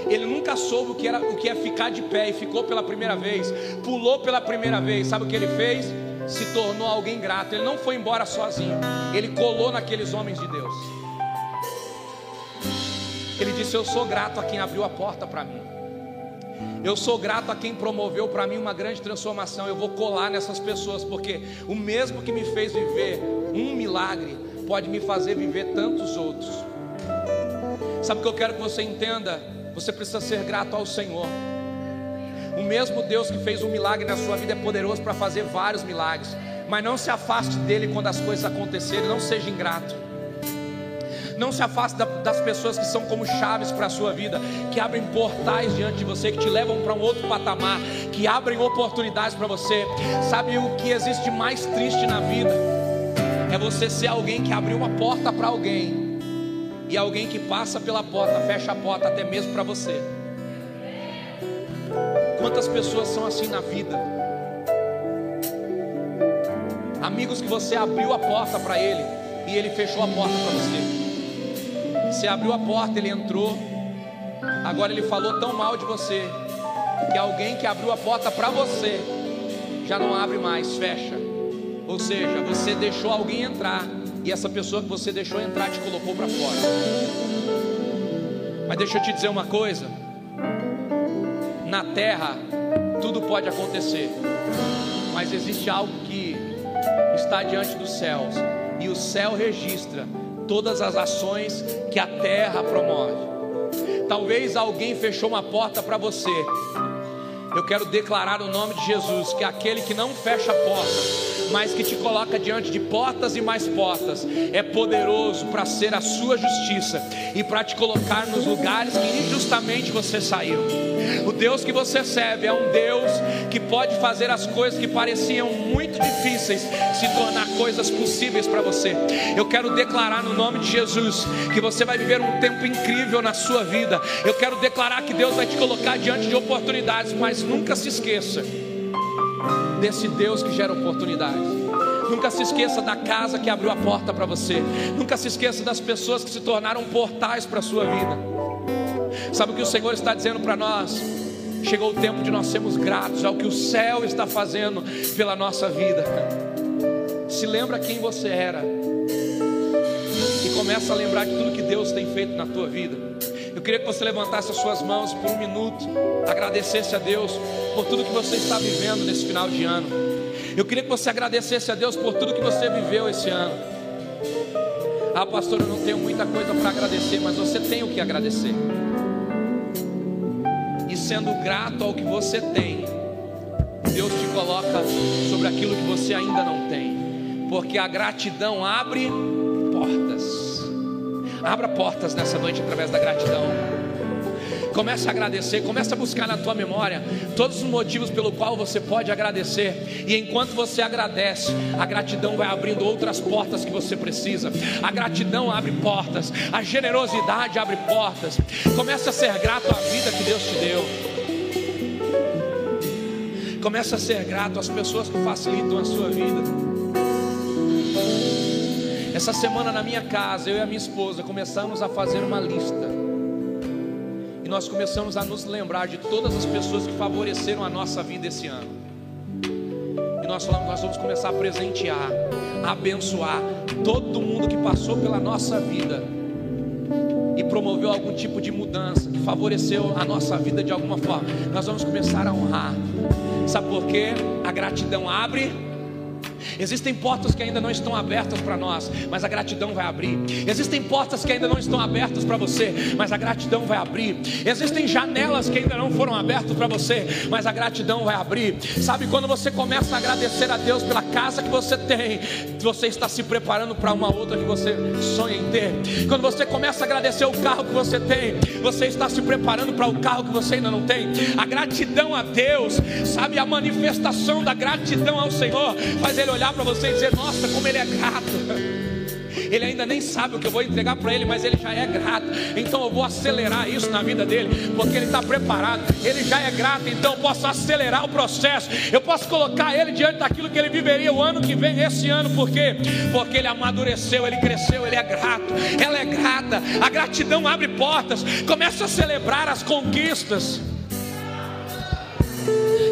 [SPEAKER 1] Ele nunca soube o que, era, o que é ficar de pé e ficou pela primeira vez, pulou pela primeira vez. Sabe o que ele fez? Se tornou alguém grato. Ele não foi embora sozinho, ele colou naqueles homens de Deus. Ele disse: Eu sou grato a quem abriu a porta para mim. Eu sou grato a quem promoveu para mim uma grande transformação. Eu vou colar nessas pessoas, porque o mesmo que me fez viver um milagre pode me fazer viver tantos outros. Sabe o que eu quero que você entenda? Você precisa ser grato ao Senhor. O mesmo Deus que fez um milagre na sua vida é poderoso para fazer vários milagres. Mas não se afaste dele quando as coisas acontecerem, não seja ingrato. Não se afaste das pessoas que são como chaves para a sua vida, que abrem portais diante de você, que te levam para um outro patamar, que abrem oportunidades para você. Sabe o que existe mais triste na vida? É você ser alguém que abriu uma porta para alguém, e alguém que passa pela porta, fecha a porta até mesmo para você. Quantas pessoas são assim na vida? Amigos que você abriu a porta para ele e ele fechou a porta para você. Você abriu a porta, ele entrou. Agora ele falou tão mal de você que alguém que abriu a porta para você já não abre mais, fecha. Ou seja, você deixou alguém entrar e essa pessoa que você deixou entrar te colocou para fora. Mas deixa eu te dizer uma coisa: na terra tudo pode acontecer, mas existe algo que está diante dos céus e o céu registra todas as ações que a terra promove. Talvez alguém fechou uma porta para você. Eu quero declarar o nome de Jesus que aquele que não fecha a porta mas que te coloca diante de portas e mais portas, é poderoso para ser a sua justiça e para te colocar nos lugares que injustamente você saiu. O Deus que você serve é um Deus que pode fazer as coisas que pareciam muito difíceis se tornar coisas possíveis para você. Eu quero declarar no nome de Jesus que você vai viver um tempo incrível na sua vida. Eu quero declarar que Deus vai te colocar diante de oportunidades, mas nunca se esqueça desse Deus que gera oportunidades. Nunca se esqueça da casa que abriu a porta para você. Nunca se esqueça das pessoas que se tornaram portais para a sua vida. Sabe o que o Senhor está dizendo para nós? Chegou o tempo de nós sermos gratos ao que o céu está fazendo pela nossa vida. Se lembra quem você era e começa a lembrar de tudo que Deus tem feito na tua vida. Eu queria que você levantasse as suas mãos por um minuto, agradecesse a Deus por tudo que você está vivendo nesse final de ano. Eu queria que você agradecesse a Deus por tudo que você viveu esse ano. Ah, pastor, eu não tenho muita coisa para agradecer, mas você tem o que agradecer. Sendo grato ao que você tem, Deus te coloca sobre aquilo que você ainda não tem, porque a gratidão abre portas. Abra portas nessa noite através da gratidão. Comece a agradecer, comece a buscar na tua memória todos os motivos pelo qual você pode agradecer. E enquanto você agradece, a gratidão vai abrindo outras portas que você precisa. A gratidão abre portas, a generosidade abre portas. Comece a ser grato à vida que Deus te deu. Comece a ser grato às pessoas que facilitam a sua vida. Essa semana na minha casa, eu e a minha esposa começamos a fazer uma lista. E nós começamos a nos lembrar de todas as pessoas que favoreceram a nossa vida esse ano. E nós falamos, nós vamos começar a presentear, a abençoar todo mundo que passou pela nossa vida e promoveu algum tipo de mudança, que favoreceu a nossa vida de alguma forma. Nós vamos começar a honrar. Sabe por quê? A gratidão abre Existem portas que ainda não estão abertas para nós, mas a gratidão vai abrir. Existem portas que ainda não estão abertas para você, mas a gratidão vai abrir. Existem janelas que ainda não foram abertas para você, mas a gratidão vai abrir. Sabe quando você começa a agradecer a Deus pela casa que você tem, você está se preparando para uma outra que você sonha em ter. Quando você começa a agradecer o carro que você tem, você está se preparando para o carro que você ainda não tem. A gratidão a Deus, sabe a manifestação da gratidão ao Senhor, faz ele olhar para você e dizer: Nossa, como Ele é grato. [LAUGHS] Ele ainda nem sabe o que eu vou entregar para ele, mas ele já é grato. Então eu vou acelerar isso na vida dele, porque ele está preparado. Ele já é grato, então eu posso acelerar o processo. Eu posso colocar ele diante daquilo que ele viveria o ano que vem, esse ano, por quê? Porque ele amadureceu, ele cresceu, ele é grato. Ela é grata. A gratidão abre portas. Começa a celebrar as conquistas.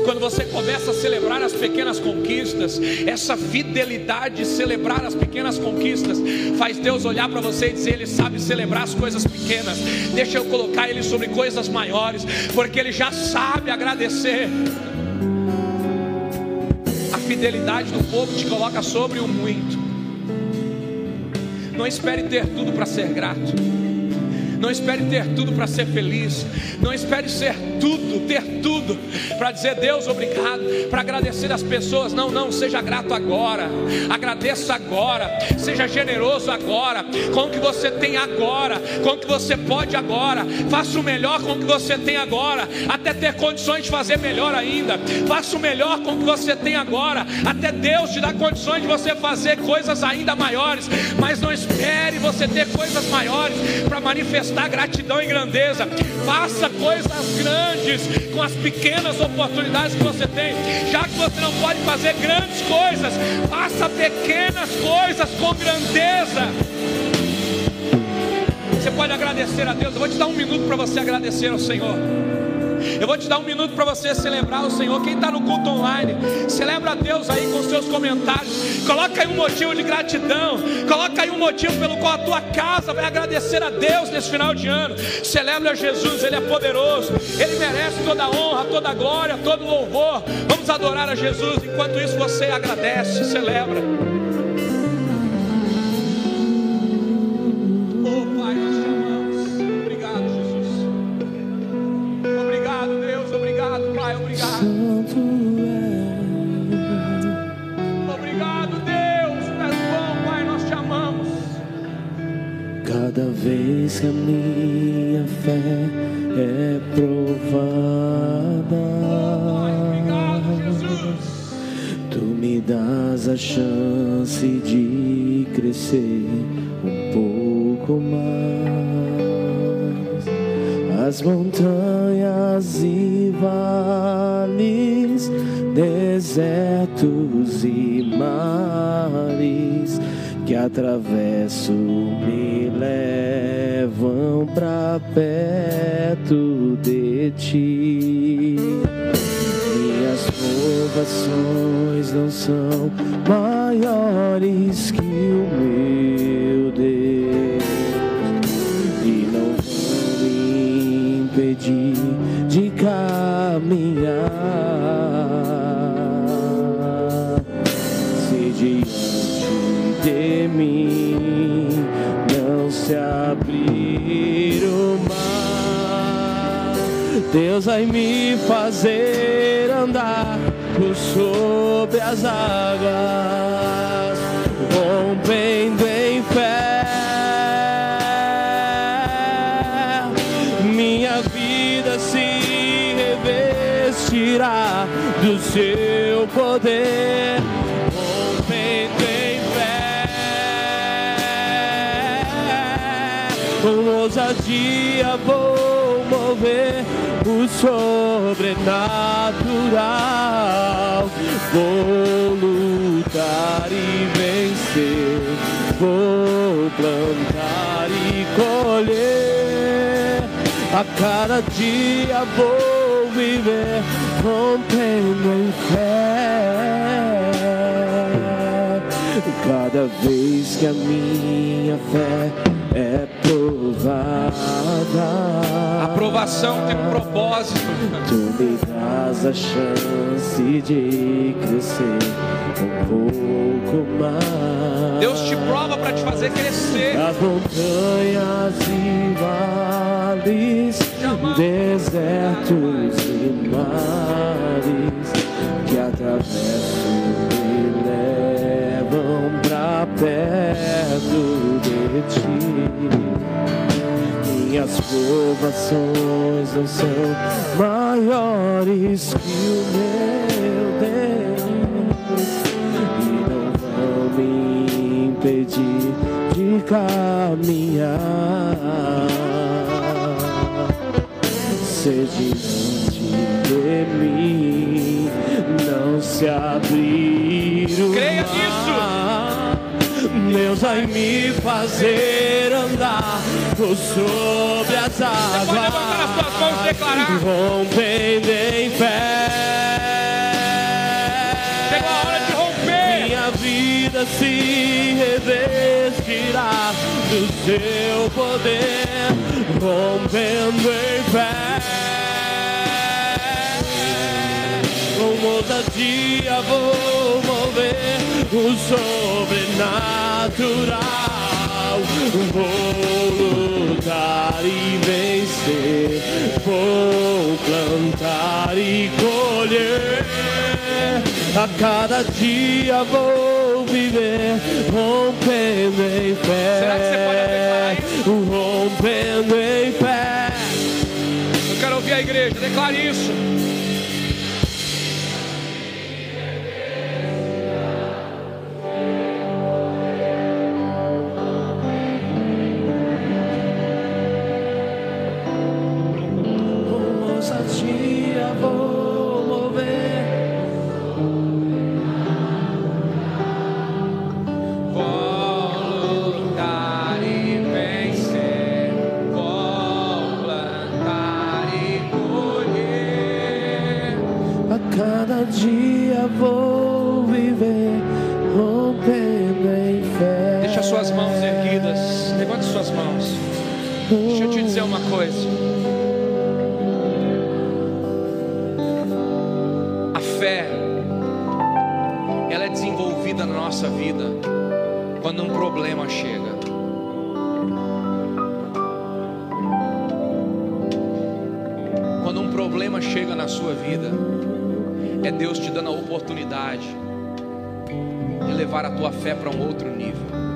[SPEAKER 1] Quando você começa a celebrar as pequenas conquistas, essa fidelidade de celebrar as pequenas conquistas, faz Deus olhar para você e dizer: Ele sabe celebrar as coisas pequenas. Deixa eu colocar Ele sobre coisas maiores, porque Ele já sabe agradecer. A fidelidade do povo te coloca sobre o muito. Não espere ter tudo para ser grato. Não espere ter tudo para ser feliz. Não espere ser tudo, ter tudo para dizer Deus obrigado, para agradecer as pessoas. Não, não, seja grato agora. Agradeça agora. Seja generoso agora com o que você tem agora, com o que você pode agora. Faça o melhor com o que você tem agora, até ter condições de fazer melhor ainda. Faça o melhor com o que você tem agora, até Deus te dá condições de você fazer coisas ainda maiores. Mas não espere você ter coisas maiores para manifestar gratidão e grandeza. Faça coisas grandes com as pequenas oportunidades que você tem. Já que você não pode fazer grandes coisas, faça pequenas coisas com grandeza. Você pode agradecer a Deus. Eu vou te dar um minuto para você agradecer ao Senhor. Eu vou te dar um minuto para você celebrar o Senhor. Quem está no culto online, celebra a Deus aí com seus comentários. Coloca aí um motivo de gratidão. Coloca aí um motivo pelo qual a tua casa vai agradecer a Deus nesse final de ano. Celebra Jesus, Ele é poderoso. Ele merece toda honra, toda glória, todo louvor. Vamos adorar a Jesus. Enquanto isso, você agradece, celebra.
[SPEAKER 2] Que a minha fé é provada, tu me das a chance de crescer um pouco mais. As montanhas e vales, desertos e mares que atravesso me levam pra perto de ti. Minhas provações não são maiores que o meu Deus e não vão me impedir de caminhar. Se diante de mim não se Deus vai me fazer andar por sobre as águas, rompendo em fé. Minha vida se revestirá do seu poder, rompendo em fé. Com ousadia vou sobrenatural. Vou lutar e vencer. Vou plantar e colher. A cada dia vou viver rompendo em fé. Cada vez que a minha fé é provada.
[SPEAKER 1] Aprovação tem um propósito.
[SPEAKER 2] Tu me das a chance de crescer um pouco mais.
[SPEAKER 1] Deus te prova para te fazer crescer.
[SPEAKER 2] As montanhas e vales, desertos e mares que atravesso me levam perto de ti. Minhas provações não são maiores que o meu Deus e não vão me impedir de caminhar. Se diante de mim não se abrir
[SPEAKER 1] Creia
[SPEAKER 2] mar, Deus vai me fazer andar por sobre as águas.
[SPEAKER 1] pode levantar as suas mãos e declarar.
[SPEAKER 2] Rompendo em fé.
[SPEAKER 1] Chegou a hora de romper.
[SPEAKER 2] Minha vida se revestirá do seu poder, rompendo em fé. Com ousadia vou mover o sobrenatural. Vou lutar e vencer, vou plantar e colher. A cada dia vou viver rompendo em fé.
[SPEAKER 1] Será que você pode declarar
[SPEAKER 2] Rompendo em fé.
[SPEAKER 1] Eu quero ouvir a igreja, declare isso. Deixa eu te dizer uma coisa. A fé, ela é desenvolvida na nossa vida quando um problema chega. Quando um problema chega na sua vida, é Deus te dando a oportunidade de levar a tua fé para um outro nível.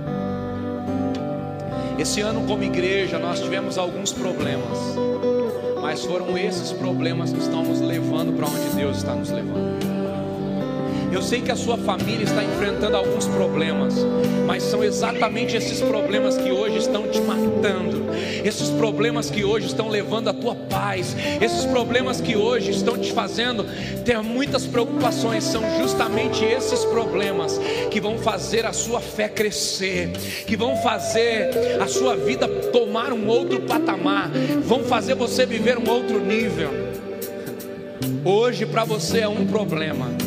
[SPEAKER 1] Esse ano, como igreja, nós tivemos alguns problemas, mas foram esses problemas que estão nos levando para onde Deus está nos levando. Eu sei que a sua família está enfrentando alguns problemas, mas são exatamente esses problemas que hoje estão te matando, esses problemas que hoje estão levando a tua paz, esses problemas que hoje estão te fazendo ter muitas preocupações, são justamente esses problemas que vão fazer a sua fé crescer, que vão fazer a sua vida tomar um outro patamar, vão fazer você viver um outro nível. Hoje para você é um problema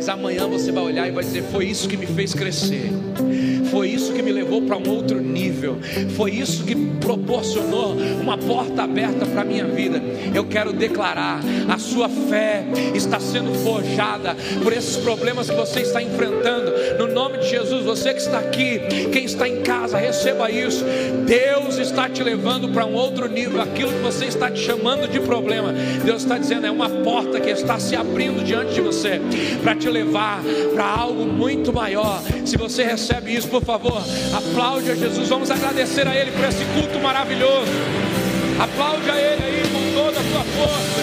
[SPEAKER 1] mas amanhã você vai olhar e vai dizer: Foi isso que me fez crescer. Foi isso que me levou para um outro nível. Foi isso que proporcionou uma porta aberta para a minha vida. Eu quero declarar: a sua fé está sendo forjada por esses problemas que você está enfrentando. No nome de Jesus, você que está aqui, quem está em casa, receba isso. Deus está te levando para um outro nível. Aquilo que você está te chamando de problema, Deus está dizendo: é uma porta que está se abrindo diante de você para te levar para algo muito maior. Se você recebe isso, por favor, aplaude a Jesus. Vamos agradecer a Ele por esse culto maravilhoso. Aplaude a Ele aí com toda a sua força.